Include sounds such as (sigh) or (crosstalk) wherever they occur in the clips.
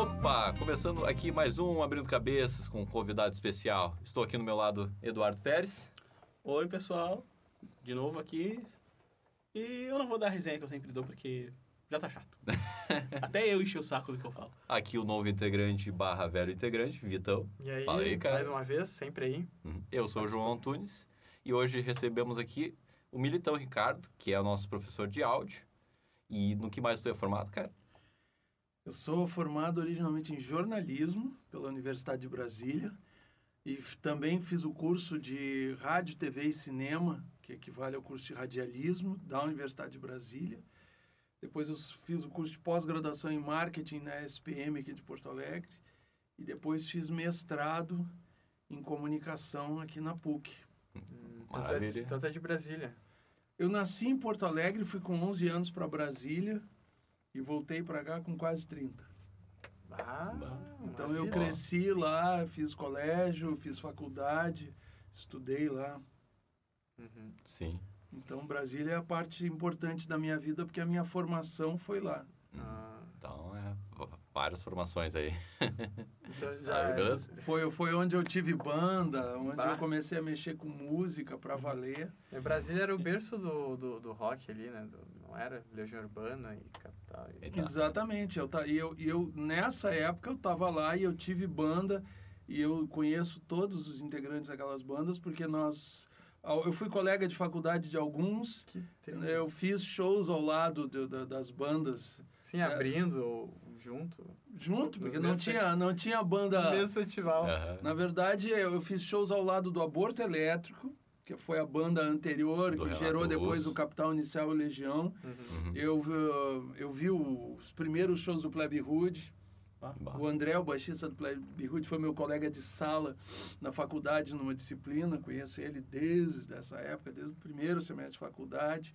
Opa, começando aqui mais um Abrindo Cabeças com um convidado especial. Estou aqui no meu lado, Eduardo Pérez. Oi, pessoal. De novo aqui. E eu não vou dar a resenha que eu sempre dou, porque já tá chato. (laughs) Até eu enchi o saco do que eu falo. Aqui o novo integrante barra velho integrante, Vitão. E aí, Fala aí, cara. mais uma vez, sempre aí. Uhum. Eu sou o João Antunes e hoje recebemos aqui o Militão Ricardo, que é o nosso professor de áudio. E no que mais tu é formado, cara? Eu sou formado originalmente em jornalismo pela Universidade de Brasília e também fiz o curso de rádio, TV e cinema, que equivale ao curso de radialismo da Universidade de Brasília. Depois eu fiz o curso de pós-graduação em marketing na SPM aqui de Porto Alegre e depois fiz mestrado em comunicação aqui na PUC. Hum, Tanto é, de, tanto é de Brasília. Eu nasci em Porto Alegre, fui com 11 anos para Brasília e voltei para cá com quase 30. Ah, Então uma eu cresci lá, fiz colégio, fiz faculdade, estudei lá. Uhum. Sim. Então Brasília é a parte importante da minha vida porque a minha formação foi lá. Ah, Então, é, várias formações aí. (laughs) então já, beleza? Foi, foi onde eu tive banda, onde Bah. eu comecei a mexer com música para valer. é, Brasília era o berço do, do, do rock ali, né? Do- não era? Legião Urbana e Capital. E... Exatamente. Eu, ta- e eu, e eu, nessa época eu estava lá e eu tive banda e eu conheço todos os integrantes daquelas bandas porque nós... Eu fui colega de faculdade de alguns, eu fiz shows ao lado de- da- das bandas Sim, abrindo ou junto. junto, porque não tinha, não tinha banda. No mesmo festival. Aham. Na verdade, eu eu fiz shows ao lado do Aborto Elétrico, que foi a banda anterior, Do que Renato gerou depois o Capital Inicial e Legião. Uhum. Eu, vi- eu vi os primeiros shows do Plebe Hood. Bah. O André, o baixista do Plebe Hood, foi meu colega de sala na faculdade, numa disciplina. Conheço ele desde essa época, desde o primeiro semestre de faculdade.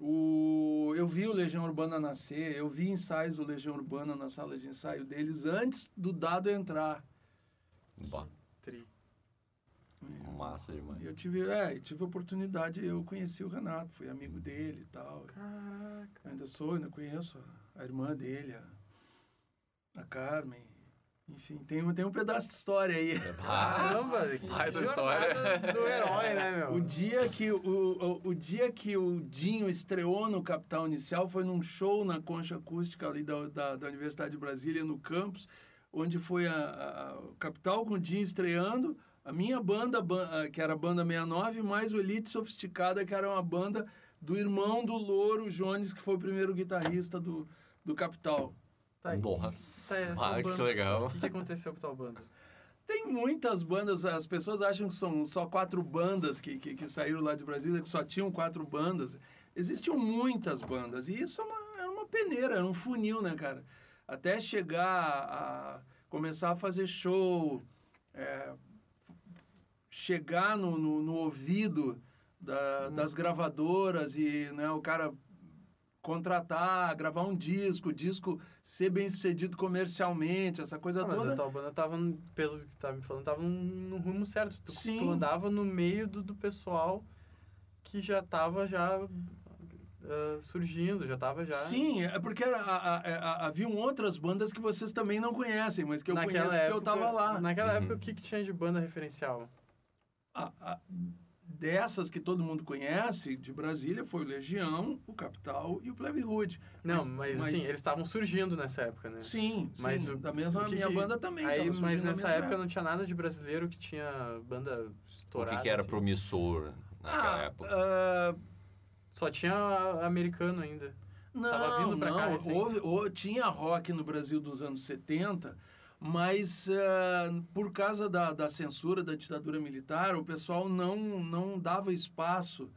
O, eu vi o Legião Urbana nascer, eu vi ensaios do Legião Urbana na sala de ensaio deles antes do Dado entrar. Bah. Massa demais. Eu tive, é, tive a oportunidade, eu conheci o Renato, fui amigo dele e tal. Caraca. Ainda sou, ainda conheço a, a irmã dele, a, a Carmen. Enfim, tem, um- tem um pedaço de história aí. (laughs) Caramba, que Vai da história. do herói, né, meu? O dia que o, o, o dia que o Dinho estreou no Capital Inicial foi num show na concha acústica ali da, da, da Universidade de Brasília, no campus, onde foi a, a- o Capital com o Dinho estreando, a minha banda, ban- a- que era a banda 69, mais o Elite Sofisticada, que era uma banda do irmão do Louro Jones, que foi o primeiro guitarrista do, do Capital. Tá aí. Nossa, Tá aí, ah, que legal. O que, que aconteceu com a tua banda? Tem muitas bandas, as pessoas acham que são só quatro bandas que, que, que saíram lá de Brasília, que só tinham quatro bandas. Existiam muitas bandas, e isso é uma, era uma peneira, era um funil, né, cara? Até chegar a começar a fazer show, é, chegar no, no, no ouvido da- das gravadoras e né, o cara contratar, gravar um disco, o disco ser bem sucedido comercialmente, essa coisa Ah, mas toda. a tua banda tava, pelo que tá me falando, tava no, no rumo certo. Tu, Sim. tu andava no meio do, do pessoal que já tava já ah, surgindo, já tava já... Sim, é porque a- a- a- haviam outras bandas que vocês também não conhecem, mas que eu naquela conheço porque eu tava lá. Naquela Uhum. época, o que, que tinha de banda referencial? A- a- dessas que todo mundo conhece, de Brasília, foi o Legião, o Capital e o Plebe Hood. Não, mas, assim, eles estavam surgindo nessa época, né? Sim, Mas sim, o- da mesma o que minha banda também. Aí, mas nessa mesma época não tinha nada de brasileiro que tinha banda O estourada. que, que era assim. promissor naquela Ah, época? ah, Só tinha americano ainda. Não, Tava vindo pra não. cá recém. houve, houve- tinha rock no Brasil dos anos 70, mas ah, por causa da, da censura da ditadura militar, o pessoal não, não dava espaço,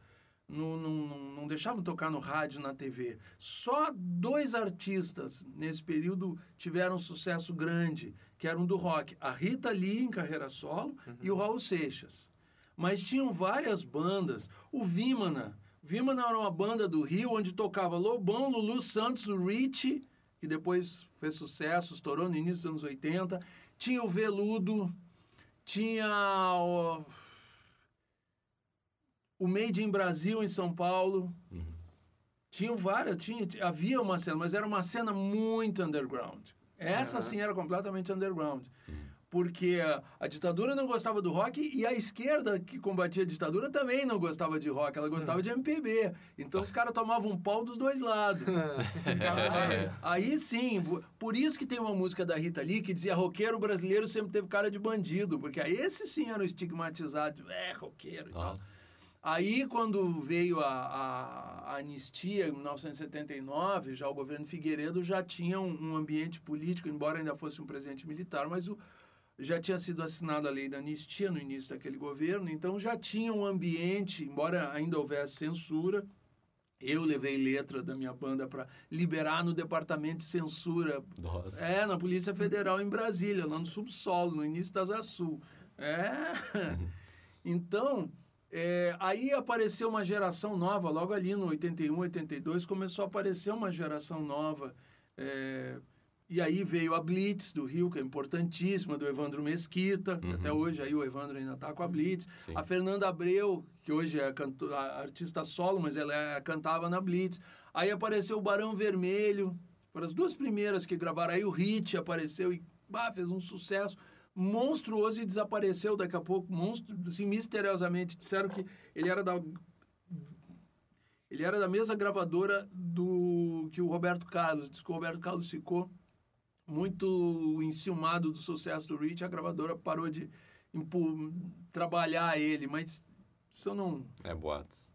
não, não, não, deixavam tocar no rádio, na TV. Só dois artistas nesse período tiveram sucesso grande, que eram do rock. A Rita Lee, em carreira solo, e o Raul Seixas. Mas tinham várias bandas. O Vimana. Vimana era uma banda do Rio onde tocava Lobão, Lulu Santos, o Rich, que depois fez sucesso, estourou no início dos anos 80. Tinha o Veludo, tinha o, o Made in Brasil em São Paulo. Tinham várias, tinha, havia uma cena, mas era uma cena muito underground. Essa Aham. sim era completamente underground. Porque a, ditadura não gostava do rock e a esquerda que combatia a ditadura também não gostava de rock, ela gostava de MPB. Então os caras tomavam um pau dos dois lados. (laughs) É. Aí sim, por- isso que tem uma música da Rita Lee que dizia roqueiro brasileiro sempre teve cara de bandido, porque aí esse sim era o estigmatizado, é roqueiro e tal. Nossa. Aí, quando veio a, a- a anistia, em 1979, já o governo Figueiredo já tinha um, um ambiente político, embora ainda fosse um presidente militar, mas o, já tinha sido assinada a lei da anistia no início daquele governo, então já tinha um ambiente, embora ainda houvesse censura. Eu levei letra da minha banda para liberar no departamento de censura Nossa. é, na Polícia Federal em Brasília, lá no subsolo, no início da Asa Sul. É. Então, é, aí apareceu uma geração nova, logo ali no 81, 82, começou a aparecer uma geração nova. é, e aí veio a Blitz do Rio, que é importantíssima, do Evandro Mesquita. Uhum. Até hoje aí o Evandro ainda está com a Blitz. Sim. A Fernanda Abreu, que hoje é artista solo, mas ela é- cantava na Blitz. Aí apareceu o Barão Vermelho, foram as duas primeiras que gravaram. Aí o Hit apareceu e bah, fez um sucesso monstruoso e desapareceu daqui a pouco, monstro, assim, misteriosamente. Disseram que ele era da. Ele era da mesma gravadora do que o Roberto Carlos. Diz que o Roberto Carlos ficou muito enciumado do sucesso do Rich, a gravadora parou de trabalhar ele, mas isso eu não É boatos.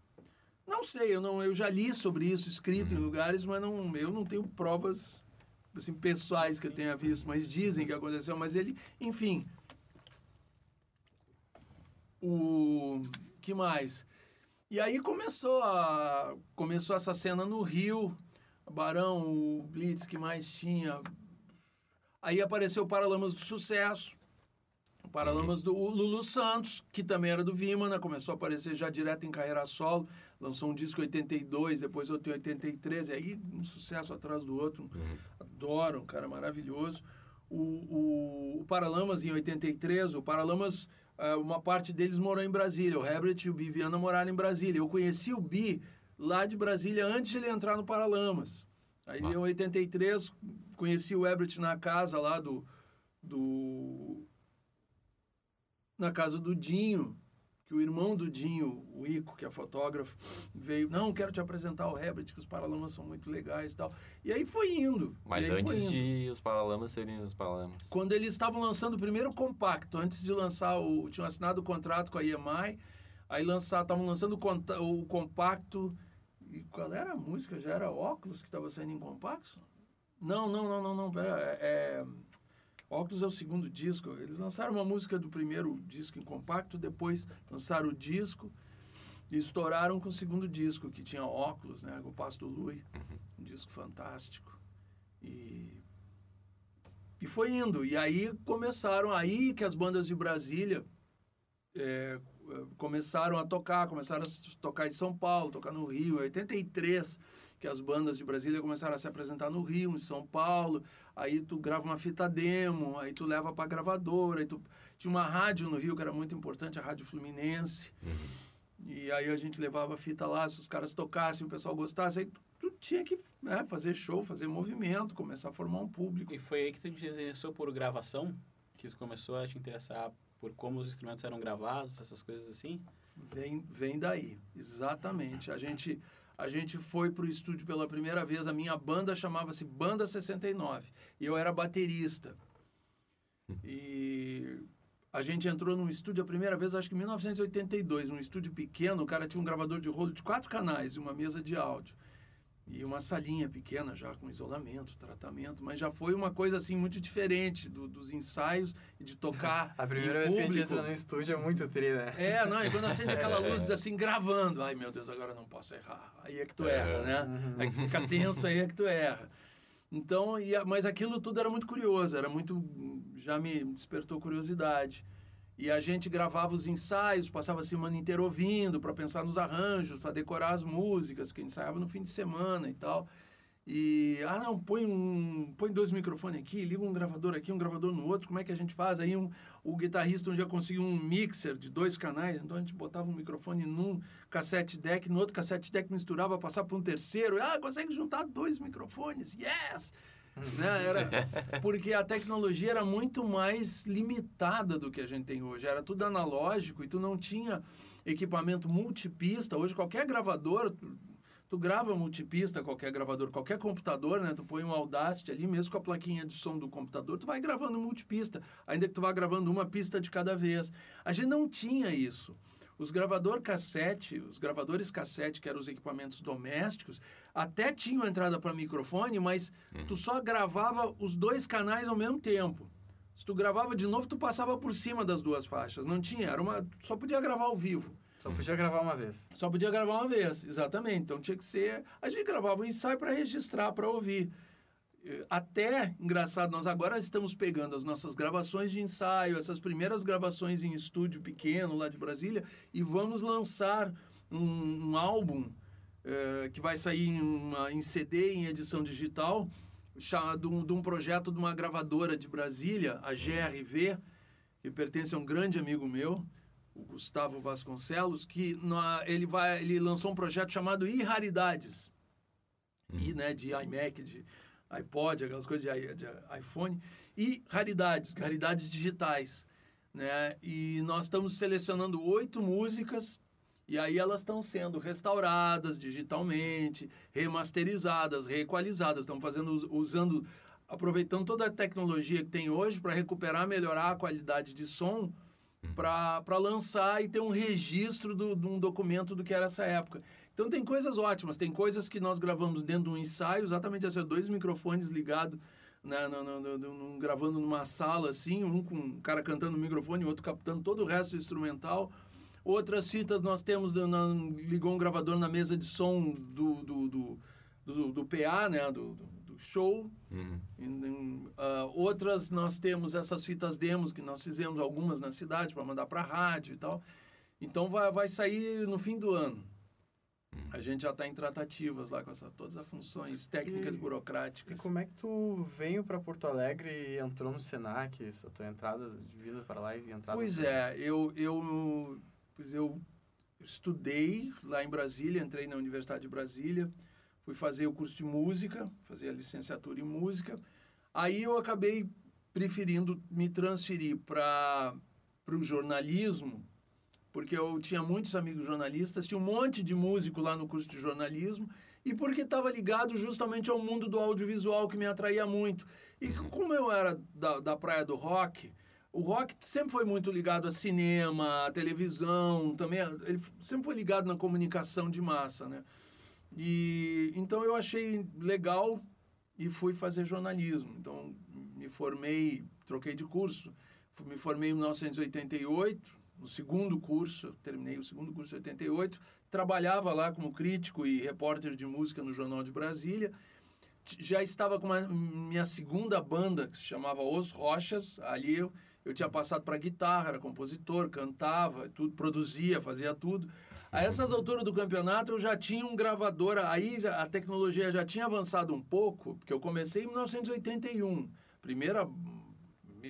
não sei, eu não eu já li sobre isso escrito em lugares, mas não eu não tenho provas assim pessoais que eu tenha visto, mas dizem que aconteceu, mas ele, enfim, o que mais? E aí começou a começou essa cena no Rio, Barão, o Blitz que mais tinha. Aí apareceu o Paralamas do Sucesso. O Paralamas do o Lulu Santos, que também era do Vimana, começou a aparecer já direto em carreira solo, lançou um disco em 82, depois outro em 83, e aí um sucesso atrás do outro. Adoro, um cara maravilhoso. O, o, o Paralamas em 83, o Paralamas, eh, uma parte deles morou em Brasília, o Herbert e o Bi Viana moraram em Brasília. Eu conheci o Bi lá de Brasília antes de ele entrar no Paralamas. Aí Ah. em 83, conheci o Herbert na casa lá do, do na casa do Dinho, que o irmão do Dinho, o Ico, que é fotógrafo, veio, não, quero te apresentar o Herbert, que os Paralamas são muito legais e tal. E aí foi indo. Mas antes indo. de os Paralamas serem os Paralamas. Quando eles estavam lançando o primeiro compacto, antes de lançar o. tinham assinado o contrato com a EMI, aí lançar, estavam lançando o, o compacto. E qual era a música? Já era óculos que estava saindo em compacto? Não, não, não, não, não. Pera, é, é- Óculos é o segundo disco. Eles lançaram uma música do primeiro disco em compacto, depois lançaram o disco e estouraram com o segundo disco, que tinha óculos, né? O Passo do Lui. Um disco fantástico. E e foi indo. E aí começaram, aí que as bandas de Brasília é, começaram a tocar, começaram a tocar em São Paulo, tocar no Rio. Em 83, que as bandas de Brasília começaram a se apresentar no Rio, em São Paulo. Aí tu grava uma fita demo, aí tu leva pra gravadora. Aí tu... Tinha uma rádio no Rio que era muito importante, a Rádio Fluminense. E aí a gente levava a fita lá, se os caras tocassem, o pessoal gostasse, aí tu, tu tinha que né, fazer show, fazer movimento, começar a formar um público. E foi aí que tu te interessou por gravação? Que tu começou a te interessar por como os instrumentos eram gravados, essas coisas assim? Vem, vem daí, exatamente. A gente, a gente foi pro estúdio pela primeira vez, a minha banda chamava-se Banda 69, e eu era baterista. E a gente entrou num estúdio a primeira vez, acho que em 1982, num estúdio pequeno, o cara tinha um gravador de rolo de quatro canais e uma mesa de áudio. E uma salinha pequena já com isolamento, tratamento, mas já foi uma coisa assim muito diferente do- dos ensaios e de tocar (laughs) A primeira vez que a gente público. entra no estúdio é muito tri, né? É, não, e quando acende aquela (laughs) luz diz assim, gravando. Ai, meu Deus, agora não posso errar. Aí é que tu erra, né? Aí que tu fica tenso, aí é que tu erra. Então, e mas aquilo tudo era muito curioso, era muito. Já me despertou curiosidade. E a gente gravava os ensaios, passava a semana inteira ouvindo, para pensar nos arranjos, para decorar as músicas, que ensaiava no fim de semana e tal. E, ah, não, põe, um, põe dois microfones aqui, liga um gravador aqui, um gravador no outro, como é que a gente faz? Aí um, o guitarrista um dia conseguiu um mixer de dois canais, então a gente botava um microfone num cassete deck, no outro cassete deck misturava, passava para um terceiro, ah, consegue juntar dois microfones, yes! (laughs) né? Era, porque a tecnologia era muito mais limitada do que a gente tem hoje. Era tudo analógico e tu não tinha equipamento multipista. Hoje qualquer gravador, tu, tu grava multipista, qualquer gravador, qualquer computador, né? Tu põe um Audacity ali, mesmo com a plaquinha de som do computador, tu vai gravando multipista, ainda que tu vá gravando uma pista de cada vez. A gente não tinha isso. Os gravador cassete, os gravadores cassete, que eram os equipamentos domésticos, até tinham entrada para microfone, mas tu só gravava os dois canais ao mesmo tempo. Se tu gravava de novo, tu passava por cima das duas faixas. Não tinha, era uma, só podia gravar ao vivo. Só podia gravar uma vez. Só podia gravar uma vez, exatamente. Então tinha que ser. A gente gravava um ensaio para registrar, para ouvir. Eh, Até, engraçado, nós agora estamos pegando as nossas gravações de ensaio, essas primeiras gravações em estúdio pequeno lá de Brasília, e vamos lançar um, um álbum eh, que vai sair em, uma, em CD, em edição digital, chamado de um projeto de uma gravadora de Brasília, a GRV, que pertence a um grande amigo meu, o Gustavo Vasconcelos, que na- ele, vai, ele lançou um projeto chamado iRaridades. I, né, de iMac, de iPod, aquelas coisas de, de iPhone. E raridades, raridades digitais. Né? E nós estamos selecionando oito músicas e aí elas estão sendo restauradas digitalmente, remasterizadas, reequalizadas. Estamos fazendo, us- usando, aproveitando toda a tecnologia que tem hoje para recuperar, melhorar a qualidade de som para lançar e ter um registro do- de um documento do que era essa época. Então tem coisas ótimas, tem coisas que nós gravamos dentro de um ensaio, exatamente assim, dois microfones ligados, né, no- no- no- gravando numa sala assim, um com um cara cantando no microfone, o outro captando todo o resto do instrumental. Outras fitas nós temos, na- ligou um gravador na mesa de som do, do, do, do, do PA, né, do, do, show. Uhum. Ah, outras nós temos essas fitas demos que nós fizemos algumas na cidade para mandar para rádio e tal. Então vai, vai sair no fim do ano. A gente já está em tratativas lá com essa, todas as funções técnicas E- E burocráticas. como é que tu veio para Porto Alegre e entrou no Senac, essa tua entrada de vida para lá e entrada Pois é, eu, eu, pois eu estudei lá em Brasília, entrei na Universidade de Brasília, fui fazer o curso de música, fazer a licenciatura em música. Aí eu acabei preferindo me transferir para o jornalismo, porque eu tinha muitos amigos jornalistas, tinha um monte de músico lá no curso de jornalismo, e porque estava ligado justamente ao mundo do audiovisual que me atraía muito. E como eu era da, da praia do rock, o rock sempre foi muito ligado a cinema, a televisão, também ele sempre foi ligado na comunicação de massa, né? E então eu achei legal e fui fazer jornalismo. Então me formei, troquei de curso, me formei em 1988, no segundo curso, terminei o segundo curso em 88, trabalhava lá como crítico e repórter de música no Jornal de Brasília. Já estava com uma, minha segunda banda, que se chamava Os Rochas. Ali eu, eu tinha passado para guitarra, era compositor, cantava, tudo, produzia, fazia tudo. A essas alturas do campeonato eu já tinha um gravador, aí a tecnologia já tinha avançado um pouco, porque eu comecei em 1981. Primeira,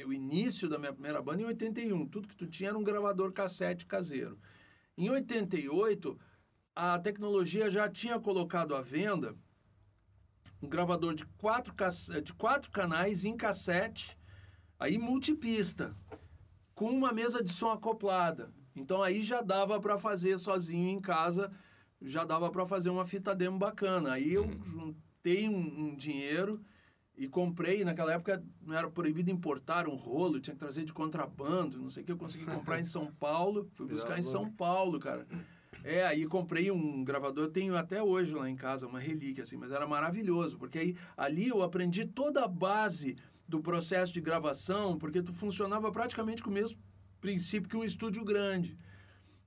o início da minha primeira banda em 81. Tudo que tu tinha era um gravador cassete caseiro. Em 88, a tecnologia já tinha colocado à venda um gravador de quatro, de quatro canais em cassete, aí multipista, com uma mesa de som acoplada. Então aí já dava para fazer sozinho em casa, já dava para fazer uma fita demo bacana. Aí eu juntei um, um dinheiro e comprei, naquela época não era proibido importar um rolo, tinha que trazer de contrabando, não sei o que, eu consegui comprar em São Paulo, fui buscar em São Paulo, cara. É, aí comprei um gravador, eu tenho até hoje lá em casa, uma relíquia, assim, mas era maravilhoso, porque aí ali eu aprendi toda a base do processo de gravação, porque tu funcionava praticamente com o mesmo princípio que um estúdio grande.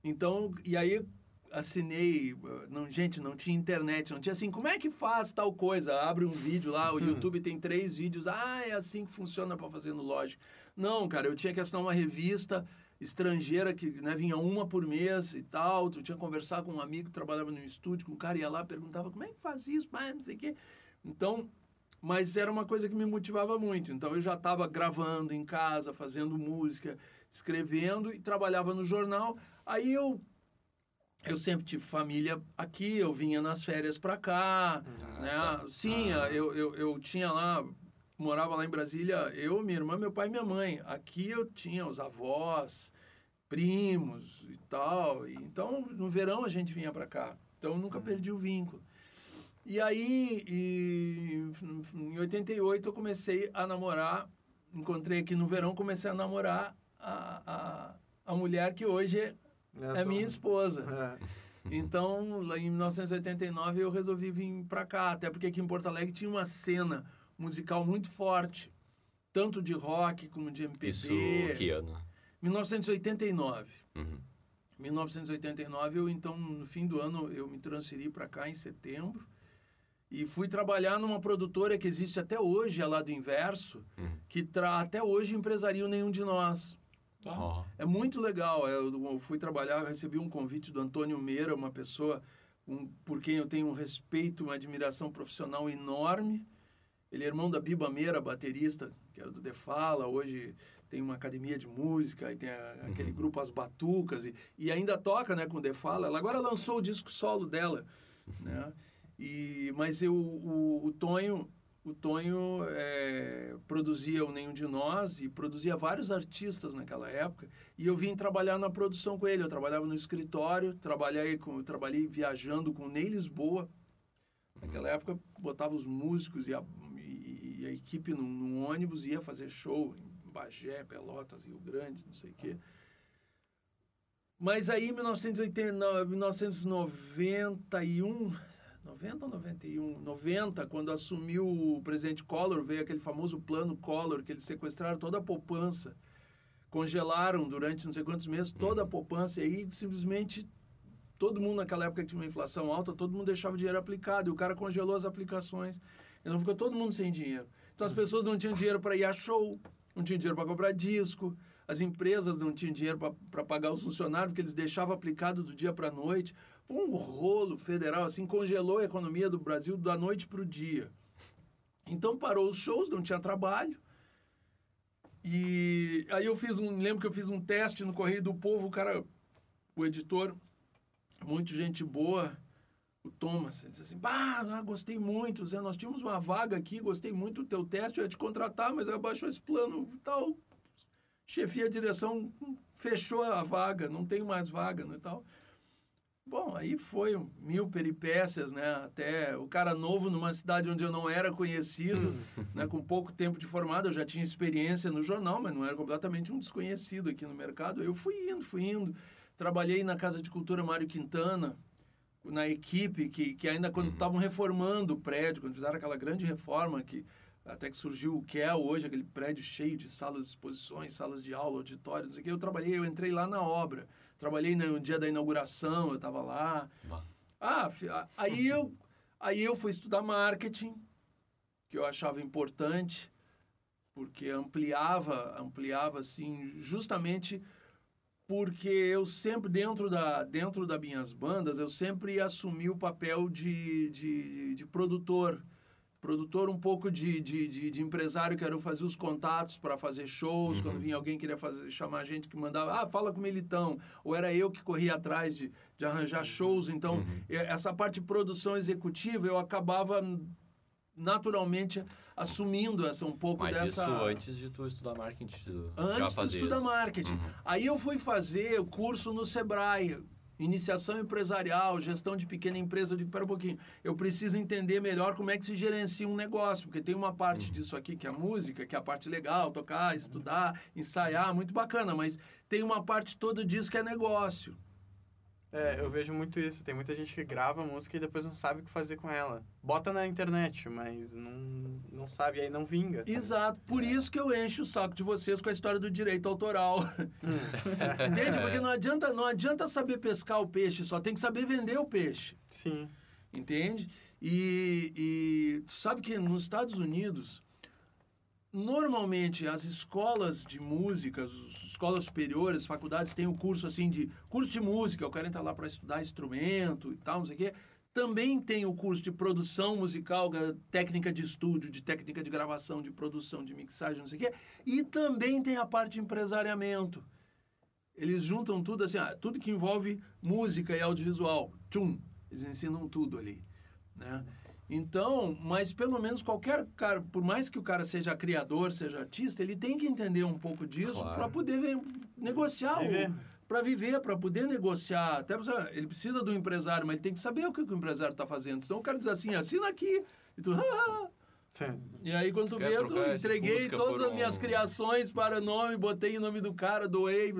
Então, e aí assinei, não, gente, não tinha internet, não tinha assim, como é que faz tal coisa? Abre um vídeo lá, o (laughs) YouTube tem três vídeos, ah, é assim que funciona para fazer no Logic. Não, cara, eu tinha que assinar uma revista estrangeira que né, vinha uma por mês e tal, tu tinha que conversar com um amigo que trabalhava no estúdio, com um cara ia lá, perguntava, como é que faz isso, pai, não sei o quê. Então, mas era uma coisa que me motivava muito. Então eu já estava gravando em casa, fazendo música, escrevendo e trabalhava no jornal. Aí eu eu sempre tive família aqui, eu vinha nas férias para cá, né? Sim, eu, eu, eu tinha lá morava lá em Brasília, eu, minha irmã, meu pai e minha mãe. Aqui eu tinha os avós, primos e tal. E, então, no verão a gente vinha para cá. Então, nunca perdi o vínculo. E aí, e, em 88, eu comecei a namorar. Encontrei aqui no verão, comecei a namorar a, a, a mulher que hoje é, é minha esposa. É. (laughs) Então, lá em 1989, eu resolvi vir para cá, até porque aqui em Porto Alegre tinha uma cena musical muito forte, tanto de rock como de MPB. Isso que ano? 1989. Uhum. 1989, eu então, no fim do ano, eu me transferi para cá em setembro e fui trabalhar numa produtora que existe até hoje, é lá do Inverso, Uhum. que tra até hoje empresaria nenhum de nós. Tá? É muito legal. Eu, eu fui trabalhar, eu recebi um convite do Antônio Meira, uma pessoa um, por quem eu tenho um respeito, uma admiração profissional enorme. Ele é irmão da Biba Meira, baterista, que era do Defala, hoje tem uma academia de música, e tem a- aquele grupo As Batucas, e, e ainda toca né, com o Defala. Ela agora lançou o disco solo dela. Né? E, mas eu, o, o Tonho, o Tonho é, produzia o Nenhum de Nós e produzia vários artistas naquela época. E eu vim trabalhar na produção com ele. Eu trabalhava no escritório, trabalhei, com, trabalhei viajando com o Ney Lisboa. Naquela época, botava os músicos e a, e, e a equipe num, num ônibus e ia fazer show em Bagé, Pelotas, Rio Grande, não sei o quê. Mas aí, em 1980, 1991, 90 ou 91? 90, quando assumiu o presidente Collor, veio aquele famoso plano Collor, que eles sequestraram toda a poupança, congelaram durante não sei quantos meses toda a poupança, e aí simplesmente todo mundo naquela época que tinha uma inflação alta, todo mundo deixava o dinheiro aplicado, e o cara congelou as aplicações. Então ficou todo mundo sem dinheiro. Então as pessoas não tinham dinheiro para ir a show, não tinham dinheiro para comprar disco, as empresas não tinham dinheiro para pagar os funcionários, porque eles deixavam aplicado do dia para a noite. Um rolo federal, assim, congelou a economia do Brasil da noite para o dia. Então parou os shows, não tinha trabalho. E aí eu fiz um, lembro que eu fiz um teste no Correio do Povo, o cara, o editor, muito gente boa, o Thomas, ele disse assim, bah, ah, gostei muito, Zé, nós tínhamos uma vaga aqui, gostei muito do teu teste, eu ia te contratar, mas aí abaixou esse plano tal. Chefia, a direção fechou a vaga, não tem mais vaga né, e tal. Bom, aí foi mil peripécias, né? Até o cara novo numa cidade onde eu não era conhecido, (laughs) né? Com pouco tempo de formado, eu já tinha experiência no jornal, mas não era completamente um desconhecido aqui no mercado. Eu fui indo, fui indo. Trabalhei na Casa de Cultura Mário Quintana, na equipe que, que ainda quando estavam reformando o prédio, quando fizeram aquela grande reforma que até que surgiu o KEL hoje, aquele prédio cheio de salas de exposições, salas de aula, auditórios, não sei o que. Eu trabalhei, eu entrei lá na obra. Trabalhei no dia da inauguração, eu estava lá. Bah. Ah, aí eu, aí eu fui estudar marketing, que eu achava importante, porque ampliava, ampliava assim, justamente porque eu sempre, dentro da, dentro das minhas bandas, eu sempre assumi o papel de, de, de produtor. Produtor um pouco de, de, de, de empresário, que era fazer os contatos para fazer shows, quando vinha alguém que queria fazer, chamar gente que mandava, ah, fala com o Militão. Ou era eu que corria atrás de, de arranjar shows. Então, e- essa parte de produção executiva, eu acabava naturalmente assumindo essa um pouco Mas dessa isso antes de tu estudar marketing. Tu antes de estudar marketing. Uhum. Aí eu fui fazer o curso no Sebrae, iniciação empresarial, gestão de pequena empresa. Eu digo, pera um pouquinho, eu preciso entender melhor como é que se gerencia um negócio, porque tem uma Uhum. parte disso aqui que é a música, que é a parte legal, tocar, estudar, ensaiar, muito bacana, mas tem uma parte toda disso que é negócio. É, eu vejo muito isso. Tem muita gente que grava música e depois não sabe o que fazer com ela. Bota na internet, mas não, não sabe, aí não vinga. Exato. Por isso que eu encho o saco de vocês com a história do direito autoral. (laughs) (laughs) Entende? Porque não adianta, não adianta saber pescar o peixe, só tem que saber vender o peixe. Sim. Entende? E, e tu sabe que nos Estados Unidos, normalmente as escolas de música, as escolas superiores, faculdades têm o curso assim de curso de música, eu quero entrar lá para estudar instrumento e tal, não sei o quê. Também tem o curso de produção musical, é técnica de estúdio, de técnica de gravação, de produção, de mixagem, não sei o quê. E também tem a parte de empresariamento. Eles juntam tudo assim, ah, tudo que envolve música e audiovisual. Tchum, eles ensinam tudo ali, né? Então, mas pelo menos qualquer cara, por mais que o cara seja criador, seja artista, ele tem que entender um pouco disso Claro. para poder ver- negociar, para viver, para poder negociar. Até você- ele precisa do empresário, mas ele tem que saber o que, o empresário está fazendo. Senão o cara diz assim, assina aqui. E tu, (laughs) "Ah, E aí, quando tu Quer vê, eu entreguei todas as minhas um- criações para o nome, botei o nome do cara, doei.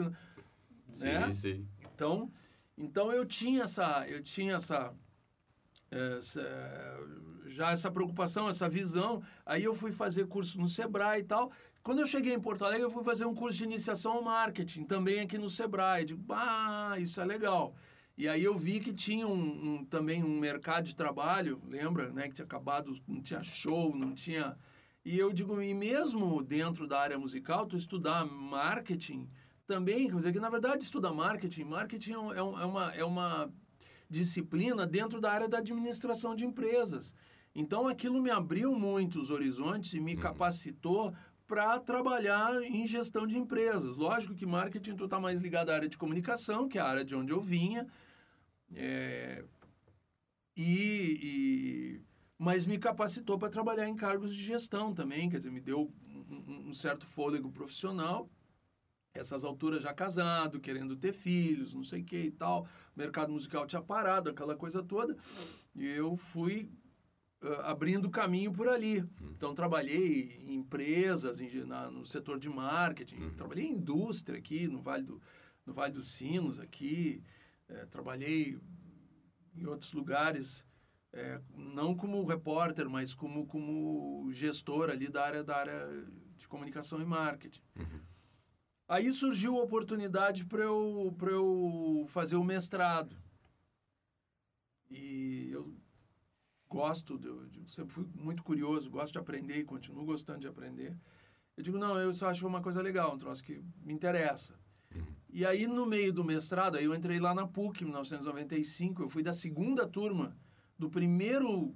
Sim, né? sim. Então, então eu tinha essa, eu tinha essa, essa- já essa preocupação, essa visão. Aí eu fui fazer curso no Sebrae e tal. Quando eu cheguei em Porto Alegre, eu fui fazer um curso de iniciação ao marketing, também aqui no Sebrae. Digo, ah, isso é legal. E aí eu vi que tinha um, um- também um mercado de trabalho, lembra, né, que tinha acabado, não tinha show, não tinha e eu digo, e mesmo dentro da área musical, tu estudar marketing também, quer dizer que na verdade estudar marketing, marketing é um- é uma, é uma disciplina dentro da área da administração de empresas. Então aquilo me abriu muitos horizontes e me capacitou para trabalhar em gestão de empresas. Lógico que marketing tu está mais ligado à área de comunicação, que é a área de onde eu vinha, é, e, e- mas me capacitou para trabalhar em cargos de gestão também, quer dizer, me deu um- um certo fôlego profissional. Essas alturas já casado, querendo ter filhos, não sei o que e tal. O mercado musical tinha parado, aquela coisa toda. E eu fui ah, abrindo caminho por ali. Então, trabalhei em empresas, em, na- no setor de marketing, trabalhei em indústria aqui, no Vale, do, no vale dos Sinos, aqui. Eh, trabalhei em outros lugares, eh, não como repórter, mas como, como gestor ali da área, da área de comunicação e marketing. Aí surgiu a oportunidade para eu, pra eu fazer o mestrado. E eu gosto, de, eu sempre fui muito curioso, gosto de aprender e continuo gostando de aprender. Eu digo, não, eu só acho uma coisa legal, um troço que me interessa. E aí, no meio do mestrado, aí eu entrei lá na PUC, em 1995, eu fui da segunda turma do primeiro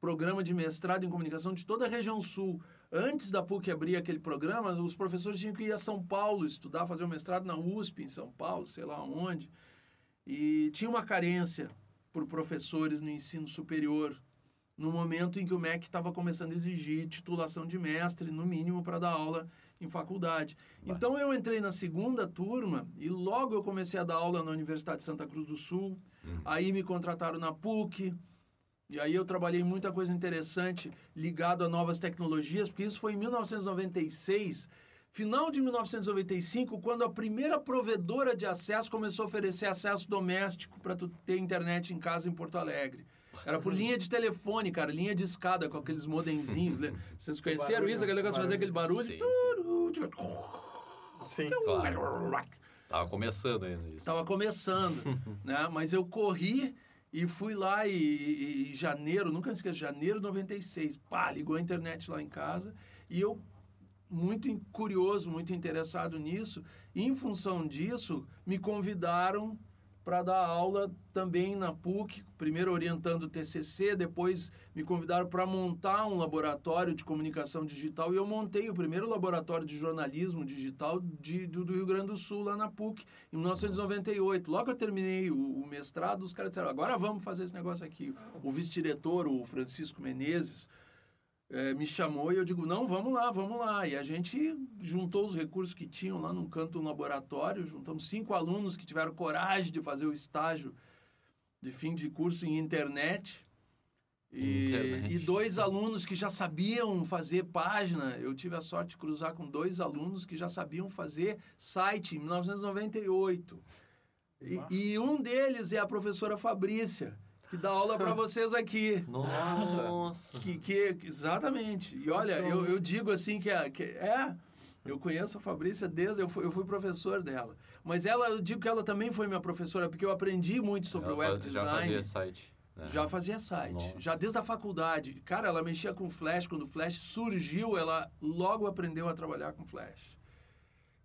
programa de mestrado em comunicação de toda a região sul. Antes da PUC abrir aquele programa, os professores tinham que ir a São Paulo estudar, fazer o mestrado na USP, em São Paulo, sei lá onde. E tinha uma carência por professores no ensino superior, no momento em que o MEC estava começando a exigir titulação de mestre, no mínimo, para dar aula em faculdade. Então eu entrei na segunda turma e logo eu comecei a dar aula na Universidade de Santa Cruz do Sul. Aí me contrataram na PUC. E aí eu trabalhei muita coisa interessante ligado a novas tecnologias, porque isso foi em 1996, final de 1995, quando a primeira provedora de acesso começou a oferecer acesso doméstico para tu ter internet em casa em Porto Alegre. Era por (laughs) linha de telefone, cara, linha de escada com aqueles modemzinhos. né? Vocês (laughs) conheceram barulho, isso? Aquele negócio de fazer aquele barulho? Sim, Sim. Claro. Tava começando ainda isso. Estava começando, (laughs) né? Mas eu corri e fui lá e, e- e janeiro, nunca me esqueço, janeiro de 96, pá, ligou a internet lá em casa e eu muito curioso, muito interessado nisso, em função disso, me convidaram para dar aula também na PUC, primeiro orientando o TCC, depois me convidaram para montar um laboratório de comunicação digital e eu montei o primeiro laboratório de jornalismo digital de, do, do Rio Grande do Sul, lá na PUC, em 1998. Logo eu terminei o, o mestrado, os caras disseram, agora vamos fazer esse negócio aqui. O vice-diretor, o Francisco Menezes, eh, me chamou e eu digo, não, vamos lá, vamos lá. E a gente juntou os recursos que tinham lá num canto do laboratório, juntamos cinco alunos que tiveram coragem de fazer o estágio de fim de curso em internet. E, Internet. e dois alunos que já sabiam fazer página. Eu tive a sorte de cruzar com dois alunos que já sabiam fazer site em 1998. E, e um deles é a professora Fabrícia, que dá aula para vocês aqui. Nossa. Que, que, exatamente. E olha, eu, eu digo assim que, é, que é, eu conheço a Fabrícia desde eu fui, eu fui professor dela. Mas ela, eu digo que ela também foi minha professora, porque eu aprendi muito sobre Ela o web fa- Já design. fazia site. né? Já fazia site, Nossa. já desde a faculdade. Cara, ela mexia com Flash, quando o Flash surgiu, ela logo aprendeu a trabalhar com Flash.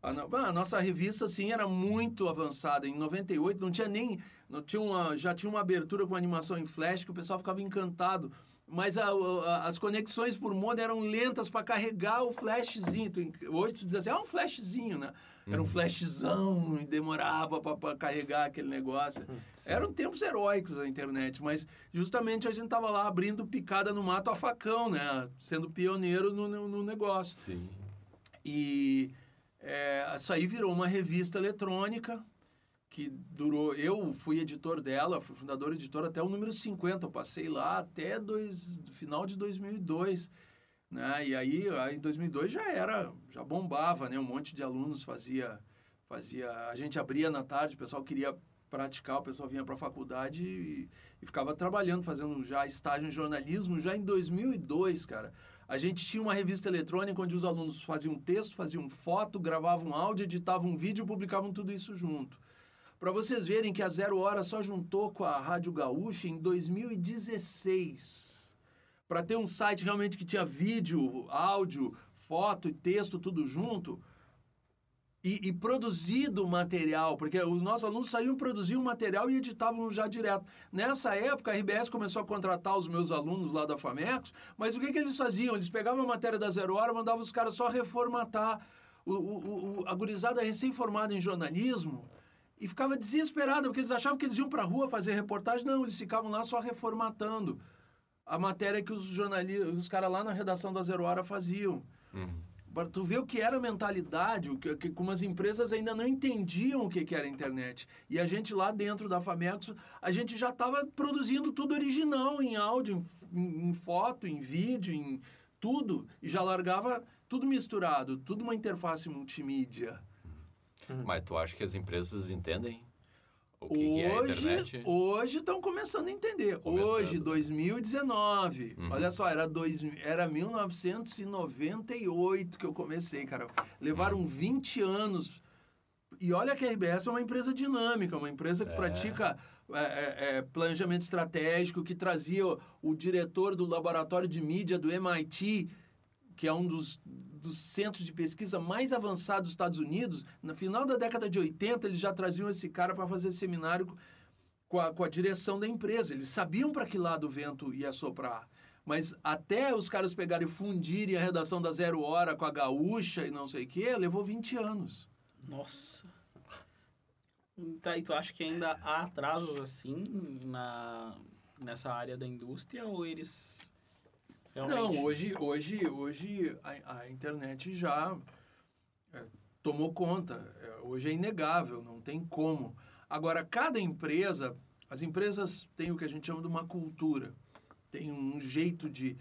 A, a nossa revista, assim, era muito avançada. Em 98, não tinha nem... Não tinha uma, já tinha uma abertura com animação em Flash que o pessoal ficava encantado. mas a- a- as conexões por modem eram lentas para carregar o flashzinho. Tu Hoje tu diz assim, ah, um flashzinho, né? Era um flashzão e demorava para carregar aquele negócio. Eram tempos heróicos da internet, mas justamente a gente tava lá abrindo picada no mato a facão, né? Sendo pioneiro no, no- no negócio. Sim. E é, isso aí virou uma revista eletrônica que durou. Eu fui editor dela, fui fundador editor até o número 50. Eu passei lá até dois, final de 2002. Né? E aí, em 2002 já era, já bombava, né? Um monte de alunos fazia, fazia. A gente abria na tarde, o pessoal queria praticar, o pessoal vinha para a faculdade e, e ficava trabalhando, fazendo já estágio em jornalismo, já em 2002, cara. A gente tinha uma revista eletrônica onde os alunos faziam texto, faziam foto, gravavam áudio, editavam vídeo e publicavam tudo isso junto. Para vocês verem que a Zero Hora só juntou com a Rádio Gaúcha em 2016. Para ter um site realmente que tinha vídeo, áudio, foto e texto tudo junto. E, e produzido material, porque os nossos alunos saíam produziam material e editavam já direto. Nessa época, a RBS começou a contratar os meus alunos lá da Famecos, mas o que, que eles faziam? Eles pegavam a matéria da Zero Hora, mandavam os caras só reformatar. O, o, o, a gurizada recém-formada em jornalismo e ficava desesperada, porque eles achavam que eles iam para a rua fazer reportagem. Não, eles ficavam lá só reformatando a matéria que os jornalistas, os caras lá na redação da Zero Hora faziam. Uhum. Para tu ver o que era a mentalidade, o que, que como as empresas ainda não entendiam o que, que era a internet. E a gente lá dentro da Famexo, a gente já estava produzindo tudo original, em áudio, em, em foto, em vídeo, em tudo. E já largava tudo misturado, tudo uma interface multimídia. Mas tu acha que as empresas entendem é Hoje internet? hoje estão começando a entender. Começando. Hoje, 2019. Uhum. Olha só, era, dois, era 1998 que eu comecei, cara. Levaram 20 anos. E olha que a RBS é uma empresa dinâmica, uma empresa que É. pratica é, é, é, planejamento estratégico, que trazia o, o diretor do laboratório de mídia do MIT, que é um dos, dos centros de pesquisa mais avançados dos Estados Unidos. No final da década de 80, eles já traziam esse cara para fazer seminário com a, com a direção da empresa. Eles sabiam para que lado o vento ia soprar. Mas até os caras pegarem e fundirem a redação da Zero Hora com a Gaúcha e não sei o quê, levou 20 anos. Nossa. Tá, e tu acha que ainda há atrasos assim na, nessa área da indústria ou eles realmente... Não, hoje, hoje, hoje a, a internet já é, tomou conta. É, hoje é inegável, não tem como. Agora, cada empresa, as empresas têm o que a gente chama de uma cultura. Tem um jeito de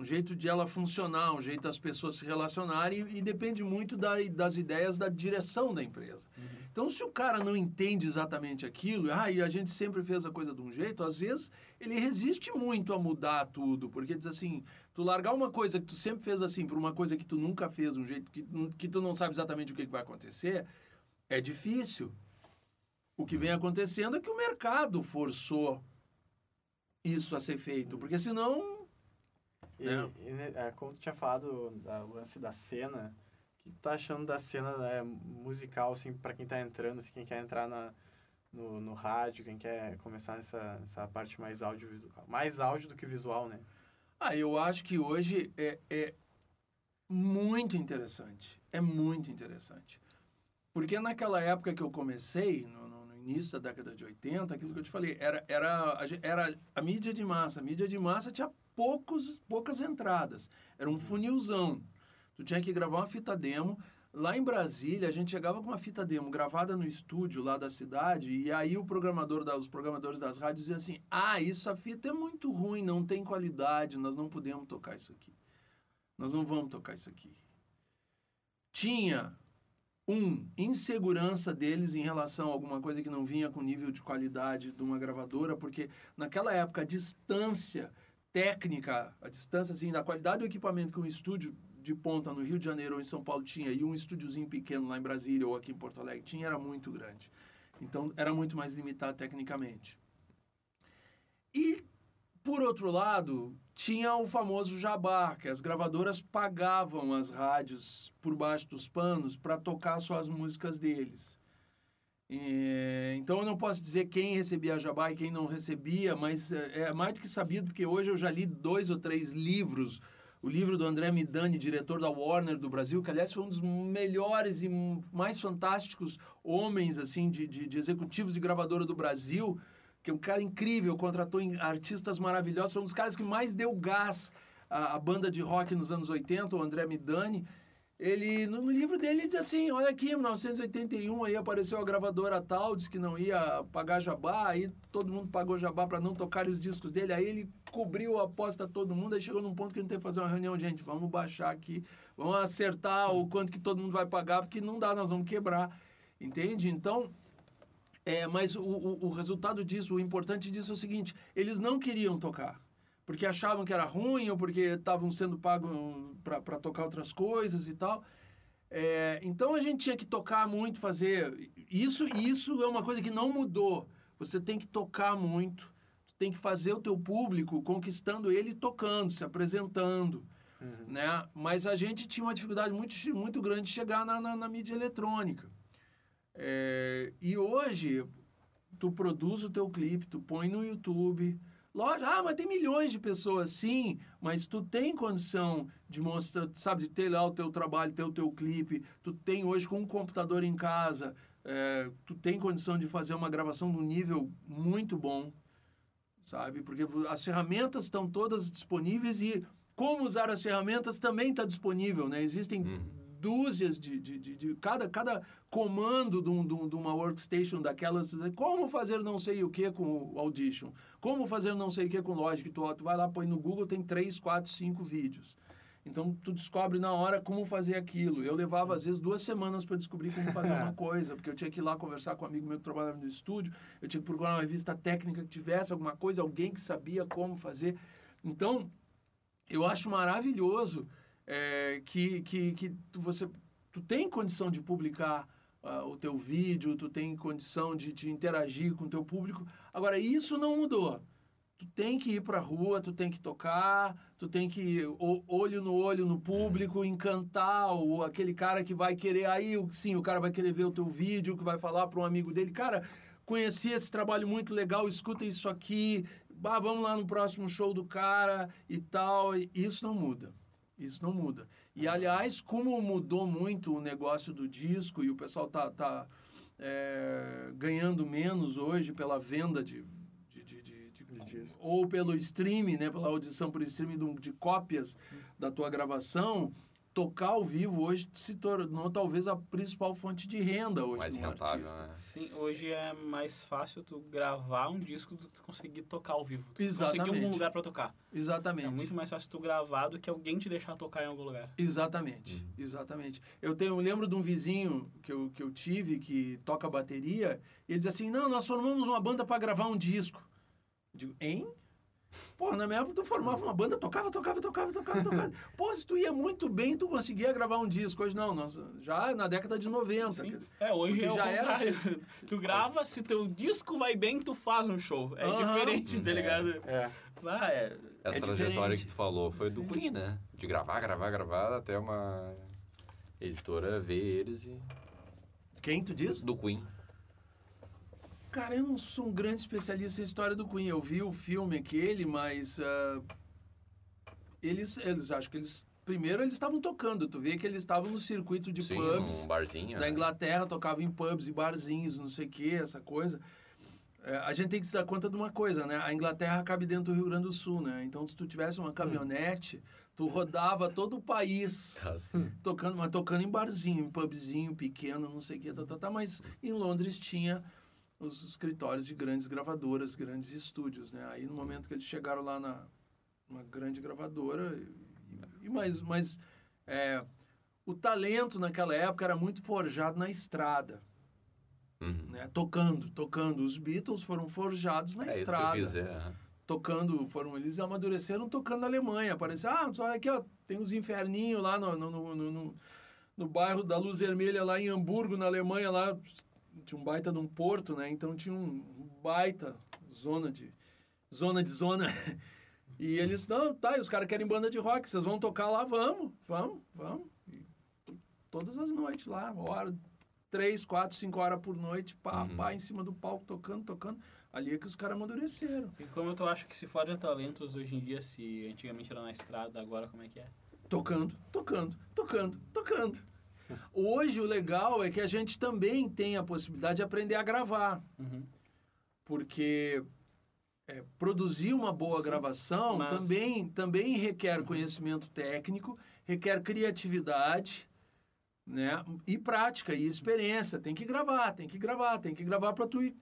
um jeito de ela funcionar, um jeito das pessoas se relacionarem e, e depende muito da, das ideias da direção da empresa. Então, se o cara não entende exatamente aquilo, ah, e a gente sempre fez a coisa de um jeito, às vezes ele resiste muito a mudar tudo, porque diz assim, tu largar uma coisa que tu sempre fez assim por uma coisa que tu nunca fez, um jeito que, que tu não sabe exatamente o que, que vai acontecer, é difícil. O que vem acontecendo é que o mercado forçou isso a ser feito, porque senão E, Né? e, né, é, como tu tinha falado da lance da cena, o que tu tá achando da cena né, musical, assim, pra quem tá entrando, assim, quem quer entrar na, no, no rádio, quem quer começar nessa, nessa parte mais audiovisual, mais áudio do que visual, né? Ah, eu acho que hoje é, é muito interessante. É muito interessante. Porque naquela época que eu comecei, no, no- no início da década de 80, aquilo que eu te falei, era, era, era a mídia de massa. A mídia de massa tinha poucos, poucas entradas. Era um funilzão. Tu tinha que gravar uma fita demo. Lá em Brasília, a gente chegava com uma fita demo gravada no estúdio lá da cidade, e aí o programador da, os programadores das rádios diziam assim: Ah, isso a fita é muito ruim, não tem qualidade, nós não podemos tocar isso aqui. Nós não vamos tocar isso aqui. Tinha um insegurança deles em relação a alguma coisa que não vinha com nível de qualidade de uma gravadora, porque naquela época a distância técnica, a distância assim da qualidade do equipamento que um estúdio de ponta no Rio de Janeiro ou em São Paulo tinha e um estúdiozinho pequeno lá em Brasília ou aqui em Porto Alegre tinha era muito grande. Então era muito mais limitado tecnicamente. E por outro lado, tinha o famoso jabá, que as gravadoras pagavam as rádios por baixo dos panos para tocar só as músicas deles. E, então eu não posso dizer quem recebia jabá e quem não recebia, mas é, é mais do que sabido, porque hoje eu já li dois ou três livros. O livro do André Midani, diretor da Warner do Brasil, que aliás foi um dos melhores e mais fantásticos homens assim de, de, de executivos de gravadora do Brasil, que é um cara incrível, contratou artistas maravilhosos, foi um dos caras que mais deu gás à, à banda de rock nos anos 80, o André Midani ele no, no, livro dele ele diz assim, olha aqui, em 1981 aí apareceu a gravadora tal, disse que não ia pagar jabá, aí todo mundo pagou jabá para não tocar os discos dele, aí ele cobriu a aposta todo mundo, aí chegou num ponto que a gente tem que fazer uma reunião, gente, vamos baixar aqui, vamos acertar o quanto que todo mundo vai pagar, porque não dá, nós vamos quebrar, entende? Então, é, mas o, o, o resultado disso, o importante disso é o seguinte, eles não queriam tocar, porque achavam que era ruim ou porque estavam sendo pagos para tocar outras coisas e tal. É, então a gente tinha que tocar muito, fazer isso. Isso é uma coisa que não mudou. Você tem que tocar muito, tem que fazer o teu público conquistando ele, tocando, se apresentando, uhum. né? Mas a gente tinha uma dificuldade muito muito grande de chegar na, na, na mídia eletrônica. É, e hoje tu produz o teu clipe, tu põe no YouTube Lógico, ah, mas tem milhões de pessoas, sim, mas tu tem condição de mostrar, sabe, de ter lá o teu trabalho, ter o teu clipe, tu tem hoje com um computador em casa, é, tu tem condição de fazer uma gravação num nível muito bom, sabe? Porque as ferramentas estão todas disponíveis e como usar as ferramentas também está disponível, né? Existem uhum dúzias de, de, de, de, cada, cada comando de, um, de, uma workstation daquelas. Como fazer não sei o que com o Audition? Como fazer não sei o que com Logic? Tu, tu vai lá, põe no Google, tem três, quatro, cinco vídeos. Então, tu descobre na hora como fazer aquilo. Eu levava, às vezes, duas semanas para descobrir como fazer uma (laughs) coisa, porque eu tinha que ir lá conversar com um amigo meu que trabalhava no estúdio, eu tinha que procurar uma revista técnica que tivesse alguma coisa, alguém que sabia como fazer. Então, eu acho maravilhoso é, que, que, que tu, você tu tem condição de publicar uh, o teu vídeo, tu tem condição de, de interagir com o teu público. Agora, isso não mudou. Tu tem que ir para a rua, tu tem que tocar, tu tem que ir olho no olho no público, encantar o, aquele cara que vai querer. Aí, sim, o cara vai querer ver o teu vídeo, que vai falar para um amigo dele, cara, conheci esse trabalho muito legal, escuta isso aqui, bah, vamos lá no próximo show do cara e tal. Isso não muda. Isso não muda. E, aliás, como mudou muito o negócio do disco e o pessoal tá, tá é, ganhando menos hoje pela venda de, de, de, de, de ou pelo streaming, né, pela audição por streaming de, de cópias da tua gravação, tocar ao vivo hoje se tornou talvez a principal fonte de renda hoje mais rentável, artista. Né? Sim, hoje é mais fácil tu gravar um disco do que tu conseguir tocar ao vivo. Tu Exatamente. conseguir um lugar para tocar. Exatamente. É muito mais fácil tu gravar do que alguém te deixar tocar em algum lugar. Exatamente. Uhum. Exatamente. Eu tenho eu lembro de um vizinho que eu, que eu tive que toca bateria, e ele diz assim: "Não, nós formamos uma banda para gravar um disco". Eu digo: "Hein?" Pô, na minha época tu formava uma banda, tocava, tocava, tocava, tocava, tocava. (laughs) Pô, se tu ia muito bem, tu conseguia gravar um disco. Hoje não, nós, já na década de 90. Sim. É, hoje é já era assim. (laughs) Tu grava, se teu disco vai bem, tu faz um show. É diferente, tá ligado? É. Ah, é. Essa é trajetória diferente. que tu falou foi do Queen, né? De gravar, gravar, gravar, até uma editora ver eles e... Quem tu diz? Do Queen. Cara, eu não sou um grande especialista em história do Queen. Eu vi o filme aquele, mas uh, eles, eles acho que eles primeiro eles estavam tocando. Tu vê que eles estavam no circuito de Sim, pubs um barzinho, da né? Inglaterra, tocavam em pubs e barzinhos, não sei o que, essa coisa. É, a gente tem que se dar conta de uma coisa, né? A Inglaterra cabe dentro do Rio Grande do Sul, né? Então, se tu tivesse uma caminhonete, tu rodava todo o país (laughs) Ah, sim. tocando, mas tocando em barzinho, em pubzinho pequeno, não sei o que, tá, tá, tá, mas em Londres tinha os escritórios de grandes gravadoras, grandes estúdios, né? Aí no momento que eles chegaram lá na uma grande gravadora, e, e mas, mas é, o talento naquela época era muito forjado na estrada, Uhum. né? Tocando, tocando. Os Beatles foram forjados na É isso que eu estrada tocando, foram eles amadureceram tocando na Alemanha. Apareceu, ah, só aqui, ó, tem uns inferninhos lá no, no, no, no, no- no bairro da Luz Vermelha, lá em Hamburgo, na Alemanha, lá tinha um baita de um porto, né? Então tinha um baita zona de zona de zona. (laughs) E eles, não, tá, e os caras querem banda de rock, vocês vão tocar lá, vamos, vamos, vamos. E todas as noites lá, hora, três, quatro, cinco horas por noite, pá, Uhum. pá, em cima do palco, tocando, tocando. Ali é que os caras amadureceram. E como tu acha que se forja talentos hoje em dia, se antigamente era na estrada, agora como é que é? Tocando, tocando, tocando, tocando. Hoje o legal é que a gente também tem a possibilidade de aprender a gravar. Uhum. porque é, produzir uma boa Sim, gravação mas- também, também requer conhecimento técnico, requer criatividade, né? E prática e experiência. Tem que gravar, tem que gravar, tem que gravar para tu ir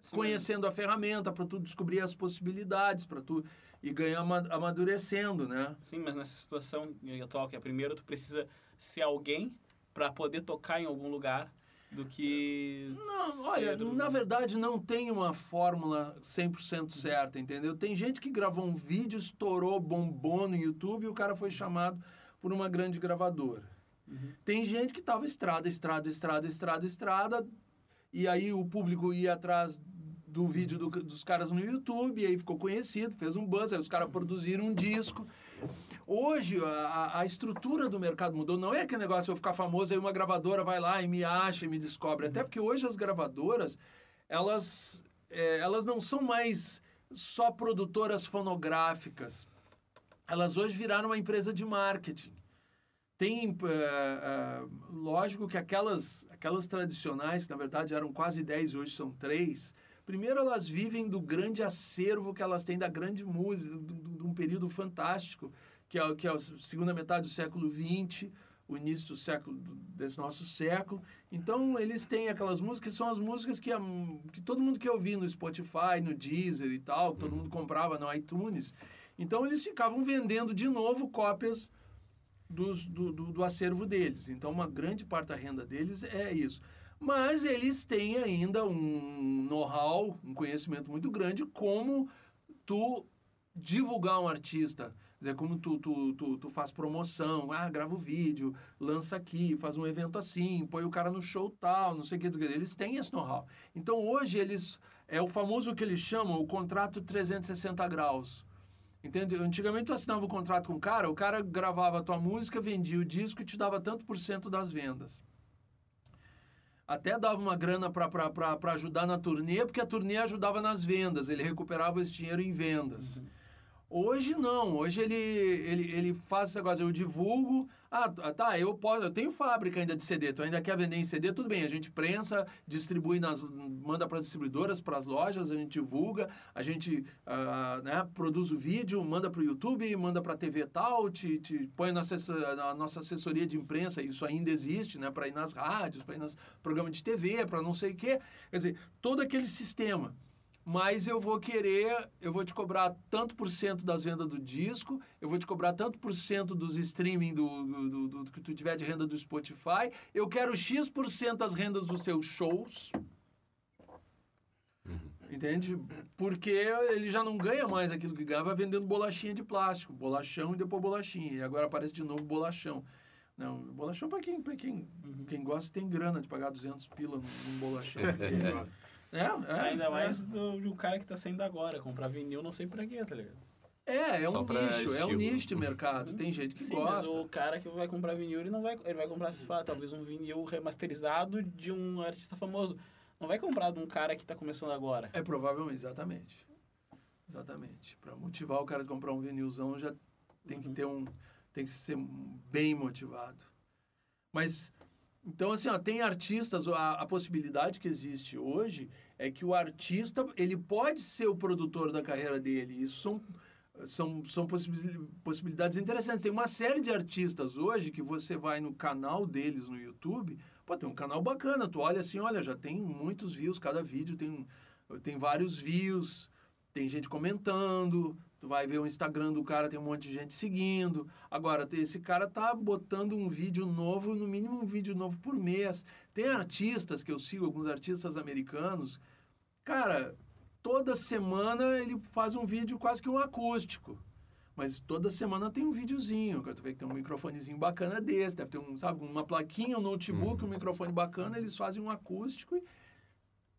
Sim, conhecendo a ferramenta, para tu descobrir as possibilidades, para tu ir ganhar ama- amadurecendo, né? Sim, mas nessa situação atual, que é primeiro tu precisa ser alguém para poder tocar em algum lugar do que. Não, olha, na verdade não tem uma fórmula 100% certa, entendeu? Tem gente que gravou um vídeo, estourou, bombou no YouTube e o cara foi chamado por uma grande gravadora. Uhum. Tem gente que tava estrada, estrada, estrada, estrada, estrada, e aí o público ia atrás do vídeo do- dos caras no YouTube, e aí ficou conhecido, fez um buzz, aí os caras produziram um disco. Hoje, a, a- estrutura do mercado mudou. Não é aquele negócio eu ficar famoso, aí uma gravadora vai lá e me acha e me descobre. Até porque hoje as gravadoras, elas, é, elas não são mais só produtoras fonográficas. Elas hoje viraram uma empresa de marketing. Tem, eh, eh, lógico que aquelas, aquelas tradicionais, que na verdade eram quase 10, hoje são três, primeiro elas vivem do grande acervo que elas têm da grande música, de- um período fantástico, que é, que é a segunda metade do século XX, o início do século, desse nosso século. Então, eles têm aquelas músicas que são as músicas que, a- que todo mundo quer ouvir no Spotify, no Deezer e tal, que todo mundo comprava no iTunes. Então, eles ficavam vendendo de novo cópias dos, do, do, do acervo deles. Então, uma grande parte da renda deles é isso. Mas eles têm ainda um know-how, um conhecimento muito grande como tu divulgar um artista. Quer dizer, como tu, tu, tu, tu faz promoção, ah, grava o vídeo, lança aqui, faz um evento assim, põe o cara no show tal, não sei o que. Eles têm esse know-how. Então, hoje, eles... É o famoso que eles chamam o contrato 360 graus. Entende? Antigamente tu assinava o contrato com o cara, o cara gravava a tua música, vendia o disco e te dava tanto por cento das vendas. Até dava uma grana para ajudar na turnê, porque a turnê ajudava nas vendas, ele recuperava esse dinheiro em vendas. Hoje não, hoje ele, ele, ele faz esse negócio, eu divulgo, ah, tá, eu posso, eu tenho fábrica ainda de CD, tu ainda quer vender em CD, tudo bem, a gente prensa, distribui, nas, manda para as distribuidoras, para as lojas, a gente divulga, a gente ah, né, produz o vídeo, manda para o YouTube, manda para a TV tal, te, te põe na, assessor, na nossa assessoria de imprensa, isso ainda existe, né, para ir nas rádios, para ir nos programas de TV, para não sei o quê, quer dizer, todo aquele sistema mas eu vou querer, eu vou te cobrar tanto por cento das vendas do disco, eu vou te cobrar tanto por cento dos streaming do, do, do, do que tu tiver de renda do Spotify, eu quero X por cento das rendas dos teus shows. Entende? Porque ele já não ganha mais aquilo que ganhava vendendo bolachinha de plástico, bolachão e depois bolachinha. E agora aparece de novo bolachão. Não, bolachão para quem, pra quem, Uhum. quem gosta tem grana de pagar 200 pila num, num bolachão. (laughs) É, é, Ainda é. mais do, do cara que tá saindo agora, comprar vinil, não sei pra quê, tá ligado? É, é Só um pra nicho, é um estilo. nicho de mercado. Tem gente que Sim, mas gosta. o cara que vai comprar vinil, ele não vai, ele vai comprar, sei lá, talvez um vinil remasterizado de um artista famoso. Não vai comprar de um cara que tá começando agora. É provavelmente, exatamente. Exatamente. Para motivar o cara a comprar um vinilzão, já tem que Uhum. ter um. Tem que ser bem motivado. Mas. Então, assim, ó, tem artistas, a, a possibilidade que existe hoje é que o artista, ele pode ser o produtor da carreira dele. Isso são, são, são possibi- possibilidades interessantes. Tem uma série de artistas hoje que você vai no canal deles no YouTube, pô, tem um canal bacana. Tu olha assim, olha, já tem muitos views, cada vídeo tem, tem vários views, tem gente comentando, tu vai ver o Instagram do cara, tem um monte de gente seguindo. Agora, esse cara tá botando um vídeo novo, no mínimo um vídeo novo por mês. Tem artistas que eu sigo, alguns artistas americanos, cara, toda semana ele faz um vídeo quase que um acústico. Mas toda semana tem um videozinho, que tu vê que tem um microfonezinho bacana desse, deve ter um, sabe, uma plaquinha, um notebook, um microfone bacana, eles fazem um acústico e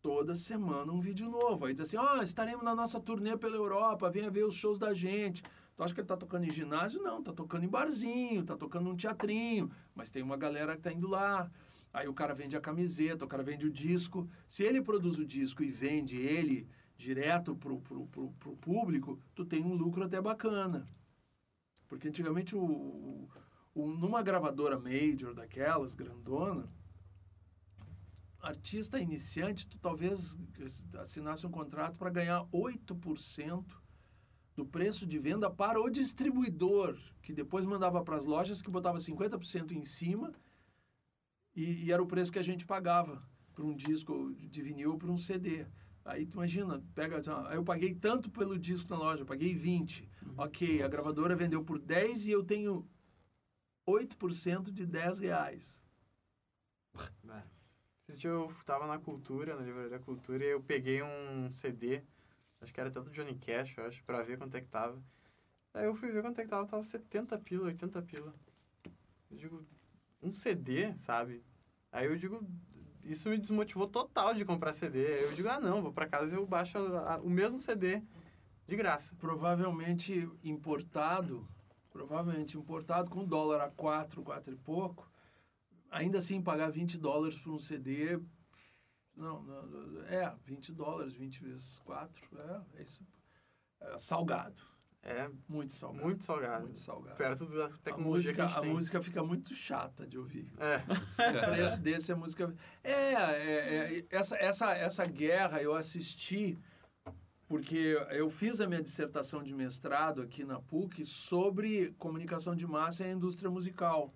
toda semana um vídeo novo. Aí diz assim, ó, estaremos na nossa turnê pela Europa, venha ver os shows da gente. Tu acha que ele tá tocando em ginásio? Não, tá tocando em barzinho, tá tocando num teatrinho, mas tem uma galera que tá indo lá. Aí o cara vende a camiseta, o cara vende o disco. Se ele produz o disco e vende ele direto pro, pro, pro, pro público, tu tem um lucro até bacana. Porque antigamente, o, o- numa gravadora major daquelas, grandona, artista iniciante, tu talvez assinasse um contrato para ganhar 8% do preço de venda para o distribuidor, que depois mandava para as lojas que botava 50% em cima e, e era o preço que a gente pagava por um disco de vinil ou por um CD. Aí tu imagina, pega, eu paguei tanto pelo disco na loja, paguei 20. Ok, a gravadora vendeu por 10 e eu tenho 8% de 10 reais. É. Esse dia eu tava na Cultura, na Livraria Cultura, e eu peguei um CD, acho que era até do Johnny Cash, eu acho, pra ver quanto é que tava. Aí eu fui ver quanto é que tava, tava 70 pila, 80 pila. Eu digo, um CD, sabe? Aí eu digo, isso me desmotivou total de comprar CD. Aí eu digo, ah não, vou pra casa e eu baixo a- a- o mesmo CD de graça. Provavelmente importado, provavelmente importado com dólar a 4, 4 e pouco, ainda assim pagar 20 dólares por um CD, não, não, é, 20 dólares, 20 vezes 4, é, é isso, é salgado, É muito salgado. muito salgado. Muito salgado. Perto da A tecnologia que música, a gente a tem. música fica muito chata de ouvir. É, O (laughs) preço desse é música. É, é, é, essa, essa, essa guerra eu assisti porque eu fiz a minha dissertação de mestrado aqui na PUC sobre comunicação de massa e a indústria musical.